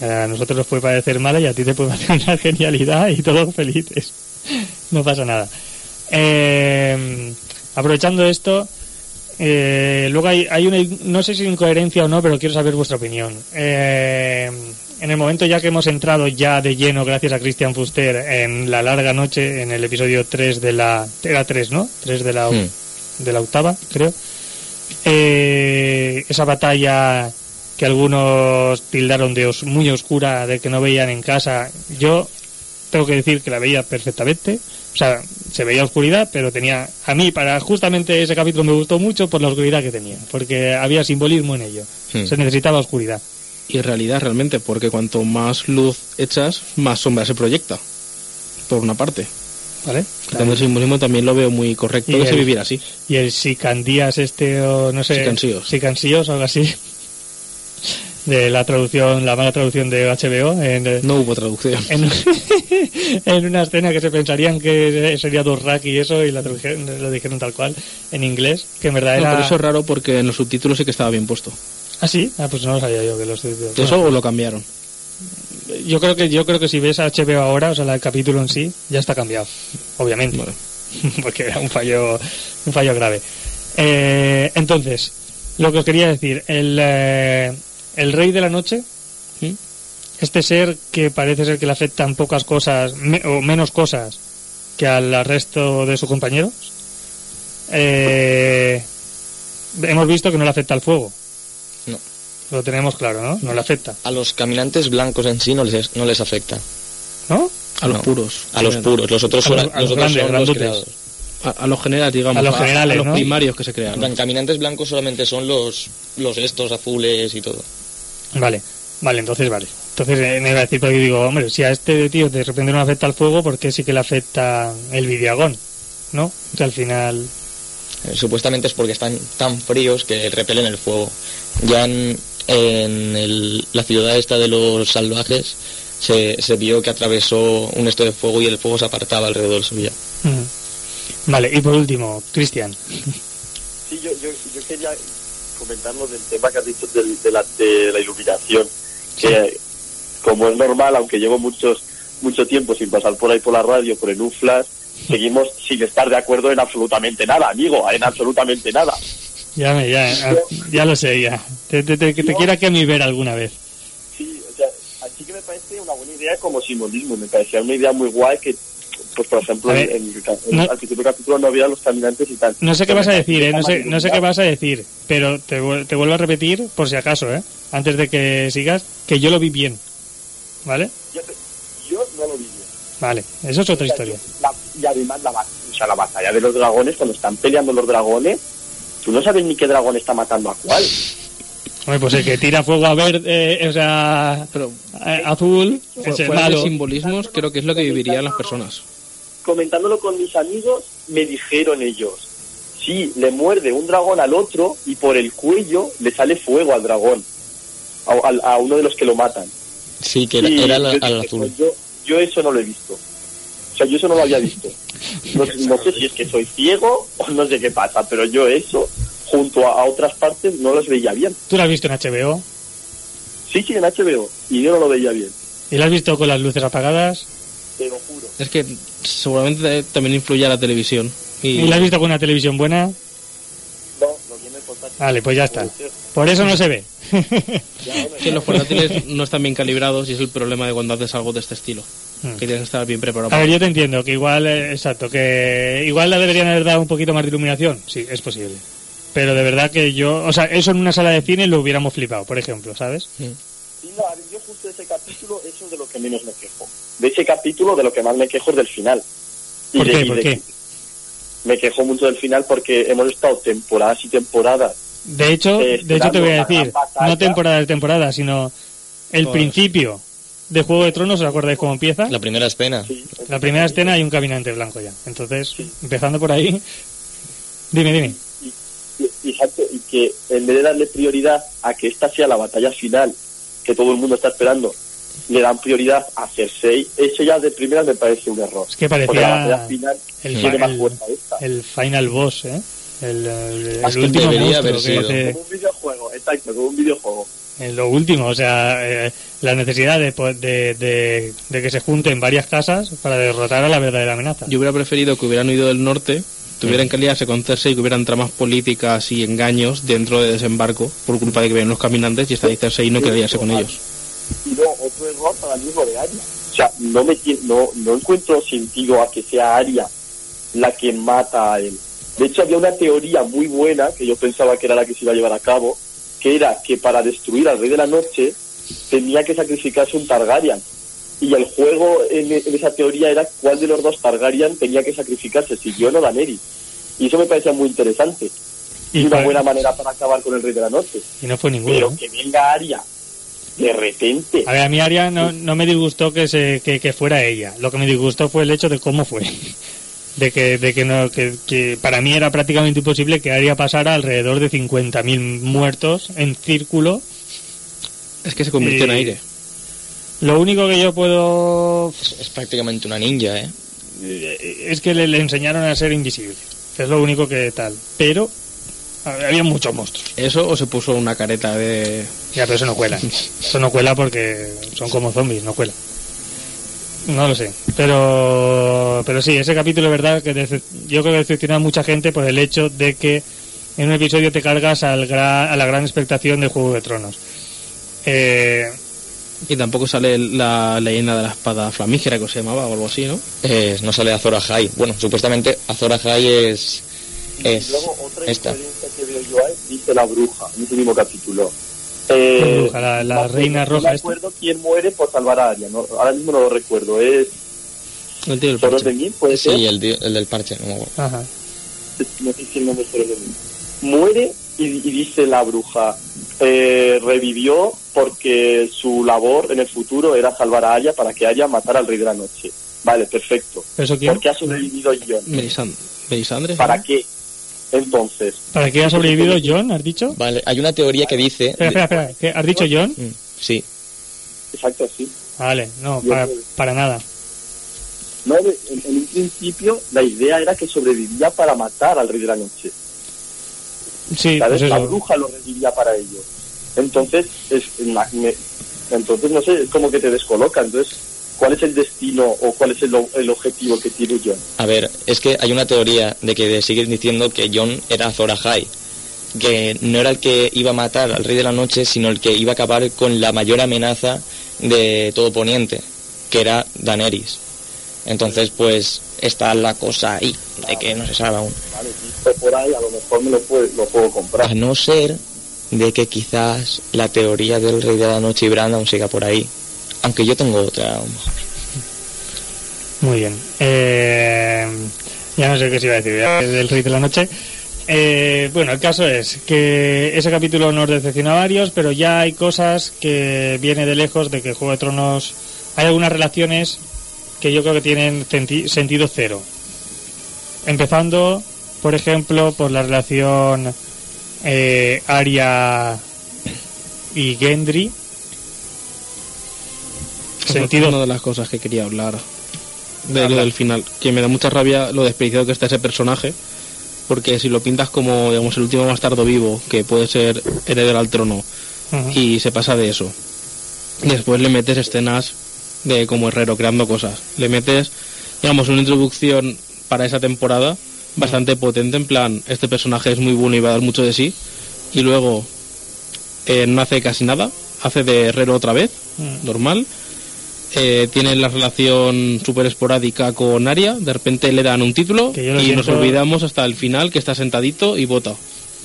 A nosotros nos puede parecer mala y a ti te puede parecer una genialidad y todos felices. No pasa nada. Eh, aprovechando esto, eh, luego hay, hay una, no sé si incoherencia o no, pero quiero saber vuestra opinión. Eh, en el momento ya que hemos entrado ya de lleno, gracias a Christian Fuster, en la larga noche, en el episodio 3 de la... Era 3, ¿no? 3 de la, de la octava, creo. Eh, esa batalla que algunos tildaron de os- muy oscura, de que no veían en casa, yo tengo que decir que la veía perfectamente. O sea, se veía oscuridad, pero tenía, a mí, para justamente ese capítulo me gustó mucho por la oscuridad que tenía, porque había simbolismo en ello. Hmm. Se necesitaba oscuridad. Y realidad realmente, porque cuanto más luz echas, más sombra se proyecta. Por una parte. ¿Vale? Tanto el simbolismo también lo veo muy correcto Y que se el- viviera así. Y el Sicandías este, o no sé. Sicansíos. Sicansíos, algo así. De la traducción, la mala traducción de HBO. En, No hubo traducción. en, en una escena que se pensarían que sería Dorrak y eso, y la tradujeron- lo dijeron tal cual en inglés, que en verdad No, era. pero eso es raro porque en los subtítulos sí que estaba bien puesto. Ah, sí, ah, pues no lo sabía yo que los. Eso o lo cambiaron. Yo creo que yo creo que si ves HBO ahora, o sea, el capítulo en sí, ya está cambiado, obviamente, Vale. porque era un fallo, un fallo grave. Eh, entonces, lo que os quería decir, el, eh, el rey de la noche, ¿Mm? este ser que parece ser que le afectan pocas cosas me- o menos cosas que al resto de sus compañeros, eh, hemos visto que no le afecta el fuego. No. Lo tenemos claro, ¿no? No le afecta, A los caminantes blancos en sí no les, no les afecta. ¿no? A los No. puros. A los puros. Los otros A son, los- a los los otros grandes, son los creados. A, a los generales, digamos. A los generales, los ¿no? primarios que se crean. plan, caminantes blancos solamente son los, los estos azules y todo. Vale, vale, entonces vale. Entonces eh, me iba a decir, porque digo, hombre, si a este tío de repente no le afecta el fuego, ¿por qué sí que le afecta el vidiagón? ¿No? Que al final... Eh, supuestamente es porque están tan fríos que repelen el fuego. Ya en, en el- la ciudad esta de los salvajes se, se vio que atravesó un esto de fuego y el fuego se apartaba alrededor suyo. Mm. Vale, y por último, Cristian. Sí, yo, yo, yo quería comentarlo del tema que has dicho del- de, la, de la iluminación. Que como es normal, aunque llevo muchos mucho tiempo sin pasar por ahí por la radio, por en un flash, seguimos sin estar de acuerdo en absolutamente nada, amigo, en absolutamente nada. Ya, me, ya, ah, ya lo sé, ya. Te, te, te, te quiera que a mí ver alguna vez. Sí, o sea, así que me parece una buena idea como simbolismo, me parecía una idea muy guay que, pues por ejemplo, ver, en, el ca- en- no- al principio del capítulo no había los caminantes y tal. No sé qué vas a decir, ¿eh? No sé, no sé qué vas a decir, pero te, te vuelvo a repetir, por si acaso, ¿eh? Antes de que sigas, que yo lo vi bien. ¿Vale? Yo, yo no lo vi bien. Vale, eso es otra O sea, historia. la- y además la, o sea, la batalla de los dragones, cuando están peleando los dragones, tú no sabes ni qué dragón está matando a cuál. Hombre, pues el que tira fuego a verde, eh, o sea, Pero eh, azul, es el de malo. simbolismos, creo que es lo que vivirían las personas. Comentándolo con mis amigos, me dijeron ellos, sí, le muerde un dragón al otro y por el cuello le sale fuego al dragón, a, a- a uno de los que lo matan. Sí, que era, Y era yo al, azul. yo, yo eso no lo he visto. O sea, yo eso no lo había visto. No, sé- no sé si es que soy ciego o no sé qué pasa, pero yo eso, junto a, a otras partes, no los veía bien. Tú lo has visto en HBO Sí, sí, en HBO, y yo no lo veía bien, y lo has visto con las luces apagadas te lo juro. Es que seguramente también influye a la televisión. y, Y, lo has visto con una televisión buena. No, lo viene el portátil. Vale, pues ya está. Por eso no se ve. Que los portátiles no están bien calibrados y es el problema de cuando haces algo de este estilo. Mm. Que tienes que estar bien preparado. A ver, yo te entiendo que igual, eh, exacto, que igual la deberían haber dado un poquito más de iluminación. Sí, es posible. Pero de verdad que yo, o sea, eso en una sala de cine lo hubiéramos flipado, por ejemplo, ¿sabes? Mm. Sí, no, a ver, yo justo ese capítulo, eso es de lo que menos me quejo. De ese capítulo, de lo que más me quejo es del final. Y ¿Por de- qué? y ¿Por de- qué? Me quejo mucho del final porque hemos estado temporadas y temporadas. De hecho, Eh, de hecho te voy a decir, no temporada de temporada, sino el principio de Juego de Tronos, ¿os acordáis cómo empieza? La primera escena. Sí, La primera escena hay un caminante blanco ya. Entonces, empezando por ahí, dime, dime. y, y que en vez de darle prioridad a que esta sea la batalla final que todo el mundo está esperando, le dan prioridad a Cersei, eso ya de primeras me parece un error. Es que la parecía batalla final el, tiene más el- fuerza esta. el final boss, ¿eh? El, el- el Hasta último monstruo haber que sido. hace- Como un videojuego, exacto, como un videojuego. en lo último, o sea, eh, la necesidad de, de, de, de que se junten varias casas para derrotar a la verdadera amenaza. Yo hubiera preferido que hubieran huido del norte, tuvieran que aliarse con Cersei y que hubieran tramas políticas y engaños dentro de desembarco por culpa de que ven los caminantes y esta Cersei no quería aliarse con ellos. Otro error para el mismo de Arya. O sea, no, me, no, no encuentro sentido a que sea Arya la que mata a él. De hecho, había una teoría muy buena, que yo pensaba que era la que se iba a llevar a cabo, que era que para destruir al Rey de la Noche tenía que sacrificarse un Targaryen. Y el juego en, en esa teoría era cuál de los dos Targaryen tenía que sacrificarse, si Jon o Daenerys. Y eso me parecía muy interesante. Y, una buena manera para acabar con el Rey de la Noche. y no fue ninguno. Pero que venga Arya de repente A ver, a mí Aria no, no me disgustó que, se, que, que fuera ella. Lo que me disgustó fue el hecho de cómo fue. De que, de que, no, que, que para mí era prácticamente imposible que Aria pasara alrededor de 50.000 muertos en círculo. Es que se convirtió en aire. Lo único que yo puedo Es prácticamente una ninja, ¿eh? eh, es que le, le enseñaron a ser invisible. Es lo único que tal. Pero había muchos monstruos. Eso o se puso una careta de... Ya, pero eso no cuela. Eso no cuela porque son como zombies, no cuela. No lo sé. Pero, pero sí, ese capítulo, es verdad, que dece- yo creo que decepciona a mucha gente por el hecho de que en un episodio te cargas al gra- a la gran expectación de Juego de Tronos. Eh, Y tampoco sale la leyenda de la espada flamígera que se llamaba o algo así, ¿no? Eh, no sale Azor Ahai. Bueno, supuestamente Azor Ahai es... es Luego, otra esta. incoherencia que veo yo ahí, dice la bruja, en ese mismo capítulo. Eh, ¿Qué bruja? La- la no reina roja No me esta. quién muere por salvar a Arya, no, ahora mismo no lo recuerdo. Es El tío del parche. de Mil, puede ser. Sí, el, di- el del parche, no me acuerdo. ajá. No sé si el nombre es de Mil. Muere y, y dice la bruja, eh, revivió porque su labor en el futuro era salvar a Arya para que Arya matara al Rey de la Noche. Vale, perfecto. ¿Pero eso quién? ¿Por qué ha sobrevivido Jon? Melisand- Melisandre. ¿Para qué? Entonces, ¿Para qué ha sobrevivido John? ¿Has dicho? Vale, hay una teoría que dice... Espera, espera, espera. ¿Qué? ¿Has dicho John? Mm, Sí, exacto así. Vale, no, para, nada. No, en, en un principio la idea era que sobrevivía para matar al Rey de la Noche. Sí, ¿sabes? pues la bruja lo revivía para ello. Entonces, es, me- entonces no sé, es como que te descoloca. Entonces, ¿cuál es el destino o cuál es el, objetivo que tiene John? A ver, es que hay una teoría de que siguen diciendo que John era Azor Ahai, que no era el que iba a matar al Rey de la Noche, sino el que iba a acabar con la mayor amenaza de todo Poniente, que era Daenerys. Entonces, pues, está la cosa ahí, de que no se sabe aún. Vale, visto por ahí, a lo mejor me lo, puedo, lo puedo A comprar. no ser de que quizás la teoría del Rey de la Noche y Bran aún siga por ahí. Aunque yo tengo otra. a lo mejor. Muy bien. Eh, ya no sé qué se iba a decir. ya, Del Rey de la Noche. Eh, bueno, el caso es que ese capítulo nos decepciona a varios, pero ya hay cosas que viene de lejos de que Juego de Tronos. Hay algunas relaciones que yo creo que tienen senti- sentido cero. Empezando, por ejemplo, por la relación eh, Arya y Gendry. Sentido es una de las cosas que quería hablar de lo del final, que me da mucha rabia lo desperdiciado que está ese personaje, porque si lo pintas como digamos el último bastardo vivo, que puede ser heredero al trono, y se pasa de eso, después le metes escenas de como herrero creando cosas, le metes digamos una introducción para esa temporada bastante potente, en plan este personaje es muy bueno y va a dar mucho de sí, y luego eh, no hace casi nada, hace de herrero otra vez, normal. Eh, tiene la relación súper esporádica con Aria, de repente le dan un título Que yo lo y nos olvidamos hasta el final que está sentadito y vota.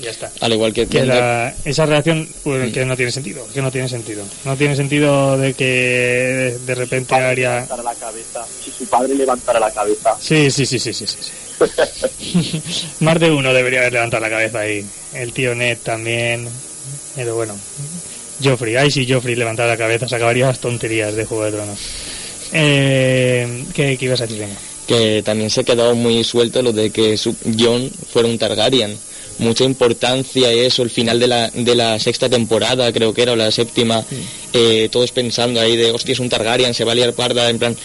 Ya está. Al igual que, Que la- esa reacción Mm. pues, que no tiene sentido, que no tiene sentido. No tiene sentido de que de repente Aria... levantara la cabeza, si su padre levantara la cabeza, sí, sí, sí, sí, sí. sí. Más de uno debería haber levantado la cabeza ahí. El tío Ned también. Pero bueno. Joffrey, ay si Joffrey levantara la cabeza, se acabaría las tonterías de Juego de Tronos. Eh, ¿qué, qué ibas a decir? Venga. que también se quedó muy suelto lo de que su Jon fuera un Targaryen. Mucha importancia y eso, el final de la, de la sexta temporada, creo que era, o la séptima, eh, todos pensando ahí de, hostia, es un Targaryen, se va a liar parda, en plan...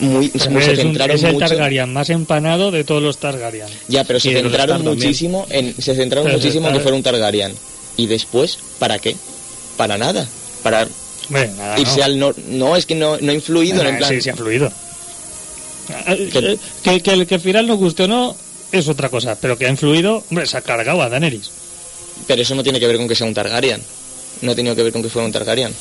Muy, se es, un- centraron es el mucho Targaryen más empanado de todos los Targaryen. ya pero se centraron muchísimo en se centraron Pero muchísimo en que fuera un Targaryen y después para qué para nada para Bueno, nada, irse no. al nor no es que no, no ha influido Ah, en plan Sí, sí ha fluido. Eh, Que- eh, Que, que, el- que al final no guste o no es otra cosa, pero que ha influido, hombre, se ha cargado a Daenerys. Pero eso no tiene que ver con que sea un Targaryen. No ha tenido que ver con que fuera un Targaryen.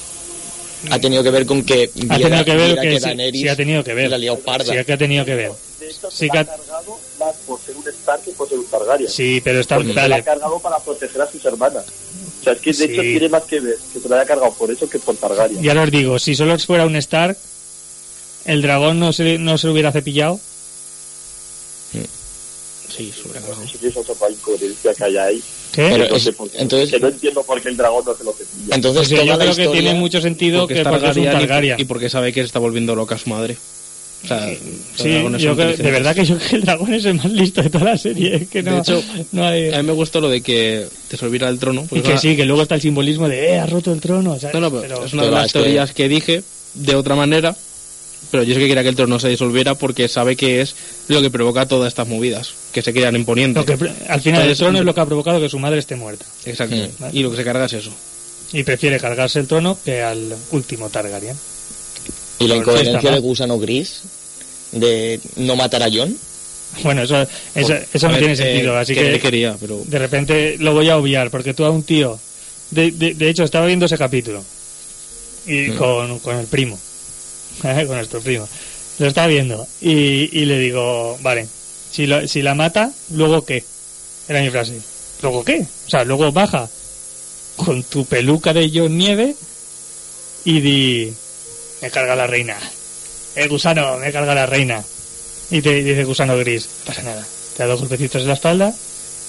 Ha tenido que ver con que Ha viera, tenido que ver que, sí, Daenerys sí ha tenido que ver. la ha liado parda. Sí que ha tenido que ver. de hecho Sí se que la ha- ha cargado más por ser un Stark que por ser un Targaryen. Sí, pero está Porque se la ha cargado para proteger a sus hermanas. O sea, es que de Sí. hecho tiene más que ver que se la haya cargado por eso que por Targaryen. Ya os digo, si solo fuera un Stark, el dragón no se, no se lo hubiera cepillado. Sí, sobrecargado. Sí que es otra incoherencia que hay ahí. ¿Qué? Pero No es- sé entonces- que no entiendo por qué el dragón no se lo cepilla. Entonces Pues yo creo que tiene mucho sentido que es es un Targaryen y- Targaryen. y, porque sabe que se está volviendo loca su madre. O sea, los Sí, dragones yo son creo- de verdad que yo creo que el dragón es el más listo de toda la serie. Es que no, De hecho, no hay... A mí me gustó lo de que desolviera el trono. Y que es sí, que luego está el simbolismo de, eh, ha roto el trono. No, no, pero Pero- es una de las es que- teorías que dije de otra manera. Pero yo sé que quería que el trono se disolviera porque sabe que es lo que provoca todas estas movidas que se quedan imponiendo. lo que, pre- al final el trono es lo que ha provocado que su madre esté muerta. Exacto. Mm. Y lo que se carga es eso. Y prefiere cargarse el trono que al último Targaryen. Y la incoherencia de. Gusano Gris de no matar a Jon. Bueno, eso, eso, eso no ver, tiene eh, sentido. así que quería, pero de repente lo voy a obviar, porque tú a un tío. De, de, de hecho, estaba viendo ese capítulo. Y Mm. con, con el primo. con nuestro primo. Lo estaba viendo. Y, y le digo, vale, si, lo- si la mata, ¿luego qué? Era mi frase. ¿Luego qué? O sea, luego baja con tu peluca de John Nieve y di, me carga la reina. El gusano, me carga la reina. Y te dice gusano gris, no pasa nada. Te da dos golpecitos en la espalda,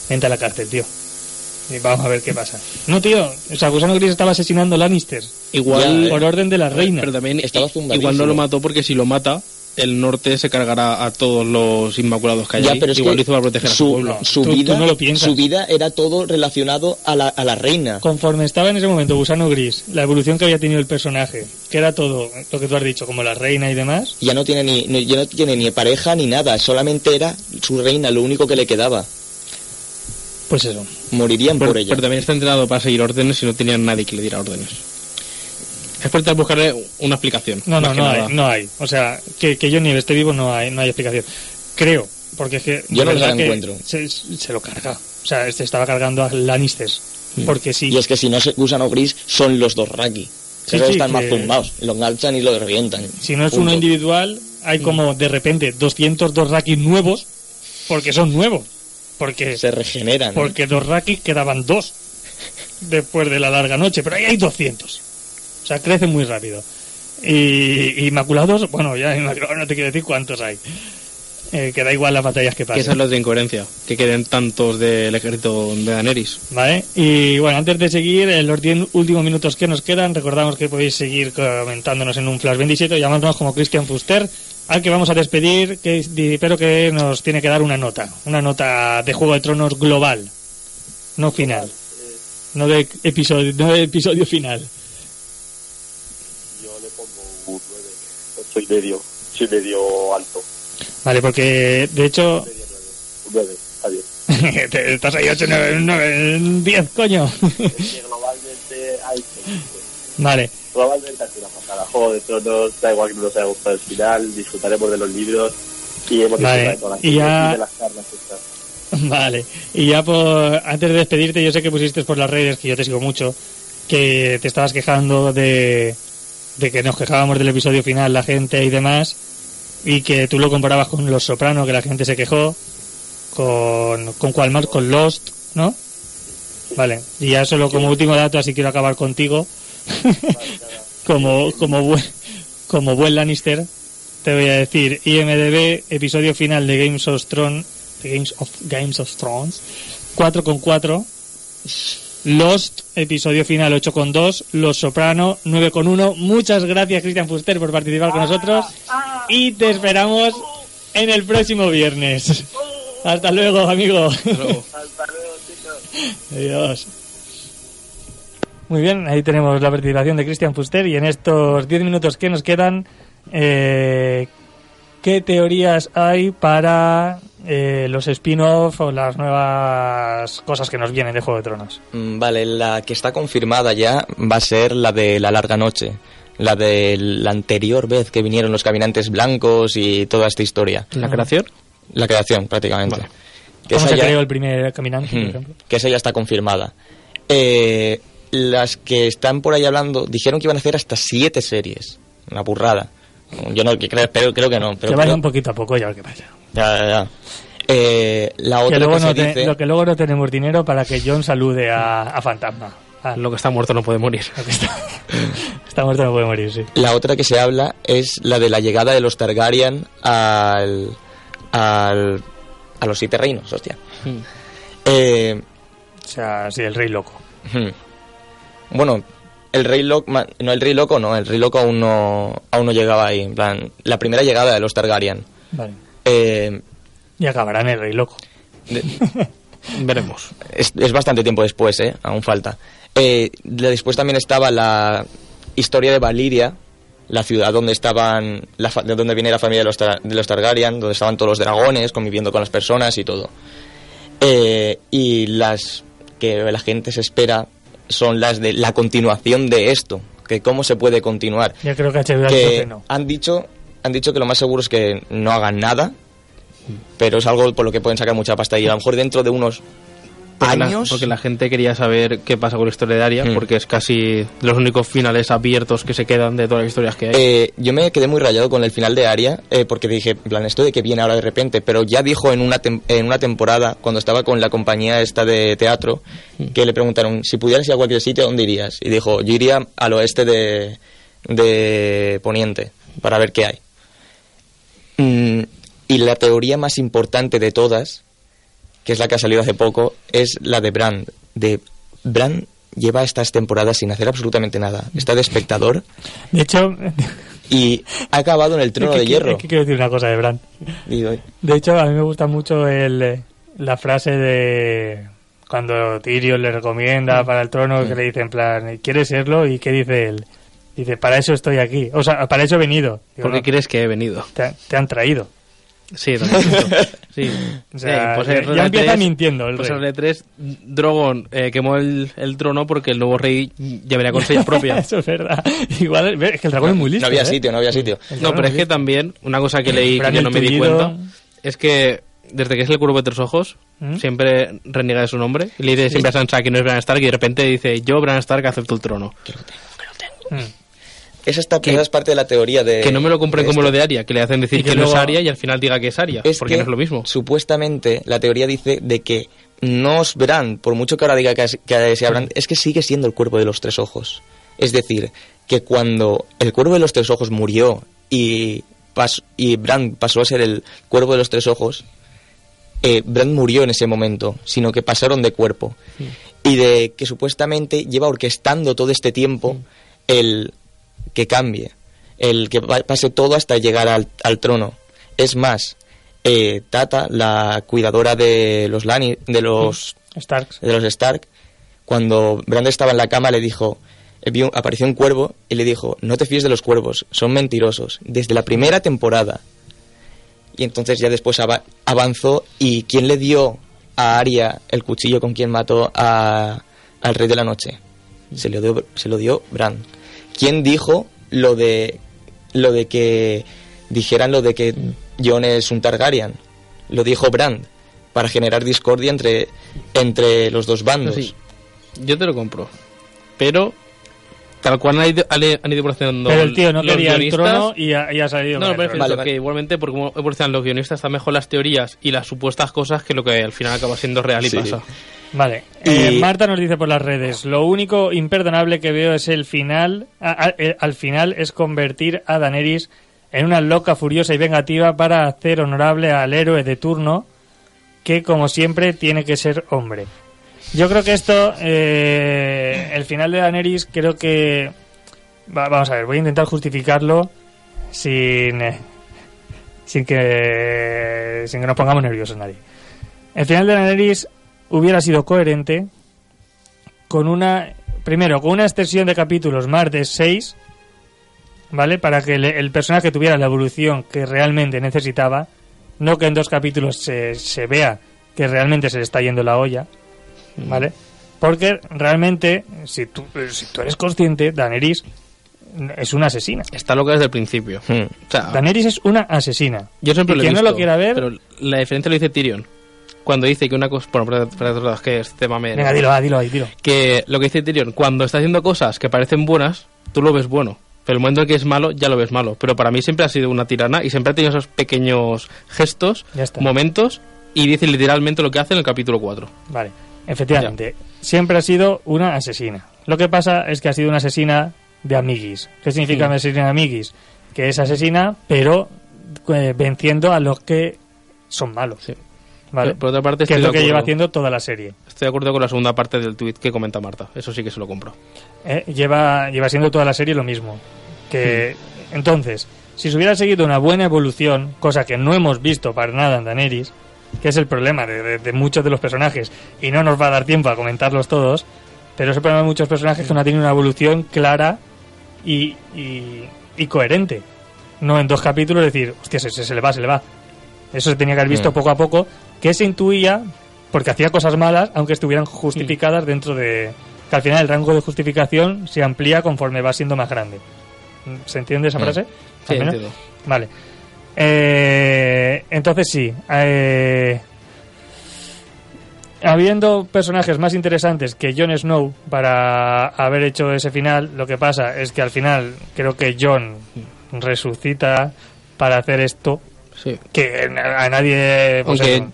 entra a la cárcel, tío. Y vamos a ver qué pasa. No, tío, o sea, gusano gris estaba asesinando Lannisters igual Ya, eh. por orden de la reina. Pero también Estaba igual no lo mató porque si lo mata, el norte se cargará a todos los inmaculados que hay Ya, pero es igual que lo hizo para proteger a su su, pueblo. su Tú- tú vida, no lo piensas. su vida era todo relacionado a la, a la reina. Conforme estaba en ese momento Gusano Gris, la evolución que había tenido el personaje, que era todo lo que tú has dicho, como la reina y demás, Ya no tiene ni, no- ya no tiene ni pareja ni nada, solamente era su reina, lo único que le quedaba. pues eso. Morirían Pero, por ella. pero también está entrenado para seguir órdenes y no tenía nadie que le diera órdenes. Es por intentar buscarle una explicación. No, no, no hay, no hay. O sea, que, que Johnny esté vivo no hay, no hay explicación. Creo, porque es que... Yo no se la encuentro. Se, se lo carga. O sea, este estaba cargando a Lannisters. Porque sí. Y es que si no se gusano gris, son los dos Raki. Sí, están que- más zumbados. Lo enganchan y lo revientan. Si no es Punto. uno individual, hay como de repente 202 Rakis nuevos, porque son nuevos. Porque, Se regeneran. ¿eh? porque dos Rakis quedaban dos después de la larga noche, pero ahí hay 200. O sea, crecen muy rápido. Y, y Inmaculados, bueno, ya Inmaculados no te quiero decir cuántos hay. Eh, que da igual las batallas que Que esa es pasen. la otra incoherencia. Que queden tantos del ejército de Daenerys. ¿Vale? Y bueno, antes de seguir, en los 10 últimos minutos que nos quedan, recordamos que podéis seguir comentándonos en un Flash 27, llamándonos como Christian Fuster, al que vamos a despedir, que es- di- pero que nos tiene que dar una nota, una nota de Juego de Tronos global, no final, no de episodio, no de episodio final. Soy medio, soy medio alto. Vale, porque de hecho, Medio 9. Un 9, está bien. te- estás ahí 8, 9, 9, 10, coño. Que globalmente hay vale, Globalmente ha sido una pasada. Juego de Tronos, da igual que no nos haya gustado el final, disfrutaremos de los libros y hemos Vale, disfrutado de todas las y ya- de las charlas estas. Vale, y ya por, antes de despedirte, yo sé que pusiste por las redes, que yo te sigo mucho, que te estabas quejando de, de que nos quejábamos del episodio final la gente y demás, y que tú lo comparabas con Los Soprano, que la gente se quejó, con, con cuál más, con Lost, ¿no? Vale, y ya solo como último dato, así quiero acabar contigo. como, como, buen, como buen Lannister, te voy a decir IMDB, episodio final de Games of Thrones, Games of, Games of Thrones, 4,4. Lost, episodio final 8,2. Los Soprano, 9,1. Muchas gracias, Cristian Fuster, por participar con nosotros. Y te esperamos en el próximo viernes. Hasta luego, amigo. Adiós. Muy bien, ahí tenemos la participación de Cristian Fuster y en estos 10 minutos que nos quedan, eh, ¿qué teorías hay para eh, los spin-off o las nuevas cosas que nos vienen de Juego de Tronos? Mm, Vale, la que está confirmada ya va a ser la de la larga noche. La de la anterior vez que vinieron los caminantes blancos y toda esta historia. ¿La creación? La creación, prácticamente. Vale. Que ¿Cómo se ya- creó el primer caminante, por Hmm, ejemplo? que esa ya está confirmada. Eh, las que están por ahí hablando dijeron que iban a hacer hasta siete series. Una burrada. Yo no que creo, pero creo que no. Pero que vaya creo- un poquito a poco y a ver qué pasa. Ya, ya, ya. Eh, la Que otra luego que no se te- dice... Lo que luego no tenemos dinero para que John salude a, a Fantasma. Ah, Lo que está muerto no puede morir. lo que está, está muerto no puede morir, sí. La otra que se habla es la de la llegada de los Targaryen al, al a los siete reinos, hostia. Hmm. Eh, O sea, sí, el rey loco. hmm. bueno, el rey loco, no el rey loco, no, el rey loco aún no aún no llegaba ahí, en plan, la primera llegada de los Targaryen. Vale. Eh, Y acabará en el rey loco. de- Veremos. es, es bastante tiempo después, ¿eh? Aún falta. Eh, de- después también estaba la historia de Valiria, la ciudad donde estaban, la de donde viene la familia de los, de los Targaryen, donde estaban todos los dragones conviviendo con las personas y todo. Eh, y las que la gente se espera son las de la continuación de esto, que cómo se puede continuar. Yo creo que HBO que no. han dicho, han dicho que lo más seguro es que no hagan nada, pero es algo por lo que pueden sacar mucha pasta y a lo mejor dentro de unos Porque la, años porque la gente quería saber qué pasa con la historia de Aria, Hmm. porque es casi los únicos finales abiertos que se quedan de todas las historias que hay. Eh, yo me quedé muy rayado con el final de Aria, eh, porque dije, en plan, esto de que viene ahora de repente, pero ya dijo en una, en una temporada, cuando estaba con la compañía esta de teatro, que le preguntaron, si pudieras ir a cualquier sitio, ¿a dónde irías? Y dijo, yo iría al oeste de, de Poniente, para ver qué hay. Mm, y la teoría más importante de todas, que es la que ha salido hace poco, es la de Brand. De Brand lleva estas temporadas sin hacer absolutamente nada. Está de espectador De hecho, y ha acabado en el trono es que- de hierro. es que quiero decir una cosa de Bran. Digo, De hecho, a mí me gusta mucho el, la frase de cuando Tyrion le recomienda para el trono que le dice en plan, ¿quieres serlo? ¿Y qué dice él? Dice, para eso estoy aquí. O sea, para eso he venido. Digo, ¿Por qué "No, crees que he venido? te, te han traído. Sí, sí. O sea, Eh, pues ya- empieza 3, mintiendo el pues rey. en Red 3, Drogon eh, quemó el, el trono porque el nuevo rey ya venía con propias. Eso es verdad. Igual, es que el dragón es muy listo. no había ¿eh? sitio, no había sitio. No, pero es que también, una cosa que leí que yo no me di cuenta, es que desde que es el cuervo de tres ojos, ¿Mm? siempre reniega de su nombre. Y le dice siempre a Sansa que no es Bran Stark y de repente dice, yo Bran Stark acepto el trono. Mm. Esa, está, esa es parte de la teoría de... que no me lo compren como esto. lo de Aria, que le hacen decir que que, no es Aria y al final diga que es Aria, Es porque que, no es lo mismo. Supuestamente, la teoría dice de que no es Bran, por mucho que ahora diga que, es- que sea Bran, es que sigue siendo el cuervo de los tres ojos. Es decir, que cuando el cuervo de los tres ojos murió y, pas- y Bran pasó a ser el cuervo de los tres ojos, eh, Bran murió en ese momento, sino que pasaron de cuerpo. Y de que supuestamente lleva orquestando todo este tiempo el que cambie, el que pa- pase todo hasta llegar al, al trono. Es más, eh, Tata, la cuidadora de los Lani, de los Starks. de los Stark, cuando Brand estaba en la cama le dijo, eh, vio- apareció un cuervo y le dijo, no te fíes de los cuervos, son mentirosos, desde la primera temporada. Y entonces ya después ava- avanzó y ¿quién le dio a Arya el cuchillo con quien mató a, al Rey de la Noche? Se lo dio, se lo dio Bran. ¿Quién dijo lo de, lo de que dijeran lo de que Jon es un Targaryen? Lo dijo Bran para generar discordia entre, entre los dos bandos. Sí, yo te lo compro. pero tal cual han ido, han ido evolucionando Pero el tío no los quería el trono y ha, y ha salido. No, trono. Vale, vale. que igualmente porque como evolucionan los guionistas están mejor las teorías y las supuestas cosas que lo que al final acaba siendo real y Sí. pasa. Vale. Y- Eh, Marta nos dice por las redes: Lo único imperdonable que veo es el final. a- a- eh, al final es convertir a Daenerys en una loca, furiosa y vengativa para hacer honorable al héroe de turno, que como siempre tiene que ser hombre. Yo creo que esto, eh, el final de Daenerys, creo que. va- vamos a ver, voy a intentar justificarlo sin. eh, sin que. sin que nos pongamos nerviosos nadie. El final de Daenerys hubiera sido coherente con una. Primero, con una extensión de capítulos más de 6, ¿vale? Para que el, el personaje tuviera la evolución que realmente necesitaba. No que en dos capítulos se, se vea que realmente se le está yendo la olla, ¿vale? Porque realmente, si tú, si tú eres consciente, Daenerys es una asesina. Está loca desde el principio. Hmm. O sea, Daenerys es una asesina. yo siempre y lo he quien visto, no lo quiera ver, pero la diferencia lo dice Tyrion. Cuando dice que una cosa... Bueno, para, para todos que este mame... venga, dilo, ah, dilo ahí, dilo. que lo que dice Tyrion, cuando está haciendo cosas que parecen buenas, tú lo ves bueno. Pero el momento en que es malo, ya lo ves malo. Pero para mí siempre ha sido una tirana y siempre ha tenido esos pequeños gestos, momentos, y dice literalmente lo que hace en el capítulo 4. Vale, efectivamente. Siempre ha sido una asesina. Lo que pasa es que ha sido una asesina de amiguis. ¿Qué significa Sí. una asesina de amiguis? Que es asesina, pero eh, venciendo a los que son malos. Sí. ¿Vale? Por otra parte, que es lo que lleva haciendo toda la serie. Estoy de acuerdo con la segunda parte del tuit que comenta Marta. Eso sí que se lo compro. ¿eh? Lleva, lleva siendo toda la serie lo mismo. Que entonces, si se hubiera seguido una buena evolución, cosa que no hemos visto para nada en Daenerys, que es el problema de, de- de muchos de los personajes, y no nos va a dar tiempo a comentarlos todos, pero es el problema de muchos personajes que no tienen una evolución clara y, y, y coherente. No en dos capítulos decir, hostia, se, se- se le va, se le va. Eso se tenía que haber visto Mm. poco a poco, que se intuía porque hacía cosas malas, aunque estuvieran justificadas dentro de... que al final el rango de justificación se amplía conforme va siendo más grande. ¿Se entiende esa Mm. frase? Sí, entiendo. Vale. Eh, entonces sí. eh, habiendo personajes más interesantes que Jon Snow para haber hecho ese final, lo que pasa es que al final creo que Jon resucita para hacer esto Sí. que a nadie pues Aunque.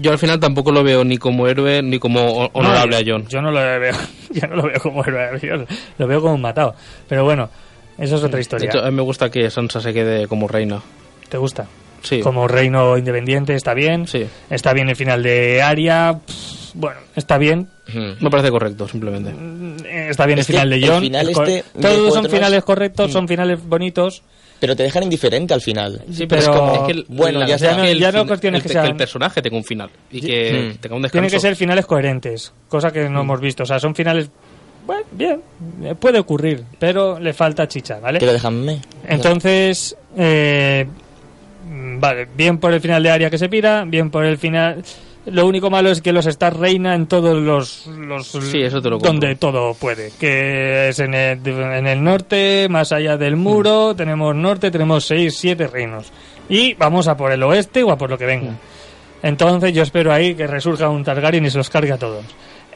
Yo al final tampoco lo veo ni como héroe ni como ho- honorable No, a John. Yo no lo veo, yo no lo veo como héroe, yo lo veo como un matado. Pero bueno, eso es otra De historia. hecho, a mí me gusta que Sansa se quede como reina. ¿Te gusta? Sí. Como reino independiente está bien. Sí. Está bien el final de Aria. pff, Bueno, está bien. Me parece correcto, simplemente. Mm, Está bien Es el final de John. final este Todos son finales correctos, Mm. son finales bonitos. Pero te dejan indiferente al final. Sí, pero- es como... es que el- bueno, la- ya es que está. el Ya no cuestiones que que, sean- el personaje tenga un final y que Hmm. tenga un descanso. Tienen que ser finales coherentes, cosa que Mm. no hemos visto. O sea, son finales. Bueno, bien, eh, puede ocurrir, pero le falta chicha, ¿vale? Que lo dejan me. Entonces, eh, mm, vale, bien por el final de Aria que se pira, bien por el final. Lo único malo es que los Star reina en todos los, los Sí, eso te lo donde todo puede, que es en el, en el norte, más allá del muro, tenemos norte, tenemos seis, siete reinos y vamos a por el oeste o a por lo que venga. Entonces yo espero ahí que resurja un Targaryen y se los cargue a todos.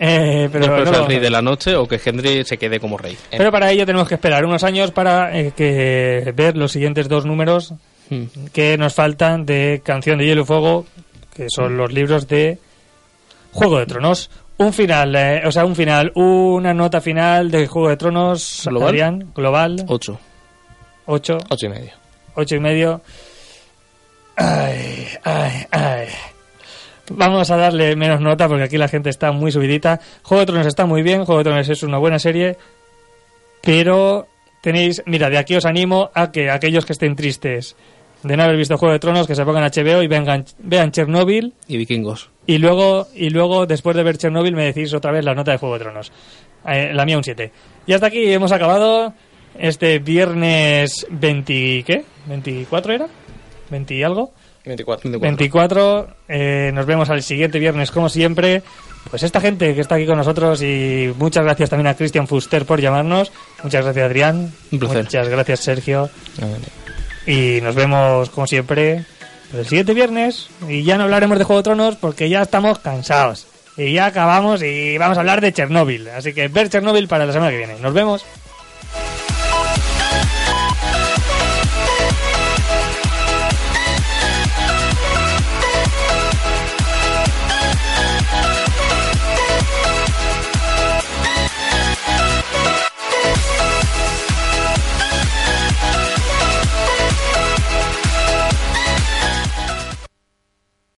Eh, pero, no el rey de la noche o que Henry se quede como rey. Pero para ello tenemos que esperar unos años para eh, que ver los siguientes dos números Hmm. que nos faltan de Canción de Hielo y Fuego, que son los libros de Juego de Tronos. Un final, eh, o sea, un final, una nota final de Juego de Tronos, ¿Global? Adrián, global, Ocho. 8, Ocho y medio. 8 y medio. Ay, ay, ay. Vamos a darle menos nota porque aquí la gente está muy subidita. Juego de Tronos está muy bien, Juego de Tronos es una buena serie, pero tenéis, mira, de aquí os animo a que aquellos que estén tristes de no haber visto Juego de Tronos, que se pongan HBO y vengan, vean Chernobyl Y vikingos. y luego, y luego después de ver Chernobyl me decís otra vez la nota de Juego de Tronos. Eh, la mía un 7. Y hasta aquí hemos acabado este viernes 20, ¿qué? ¿24 era? ¿20 y algo? 24. 24. eh, nos vemos al siguiente viernes, como siempre. Pues esta gente que está aquí con nosotros y muchas gracias también a Christian Fuster por llamarnos. Muchas gracias, Adrián. Un placer. Muchas gracias, Sergio. Y nos vemos, como siempre, el siguiente viernes. Y ya no hablaremos de Juego de Tronos porque ya estamos cansados. y ya acabamos y vamos a hablar de Chernóbil. Así que ver Chernóbil para la semana que viene. Nos vemos.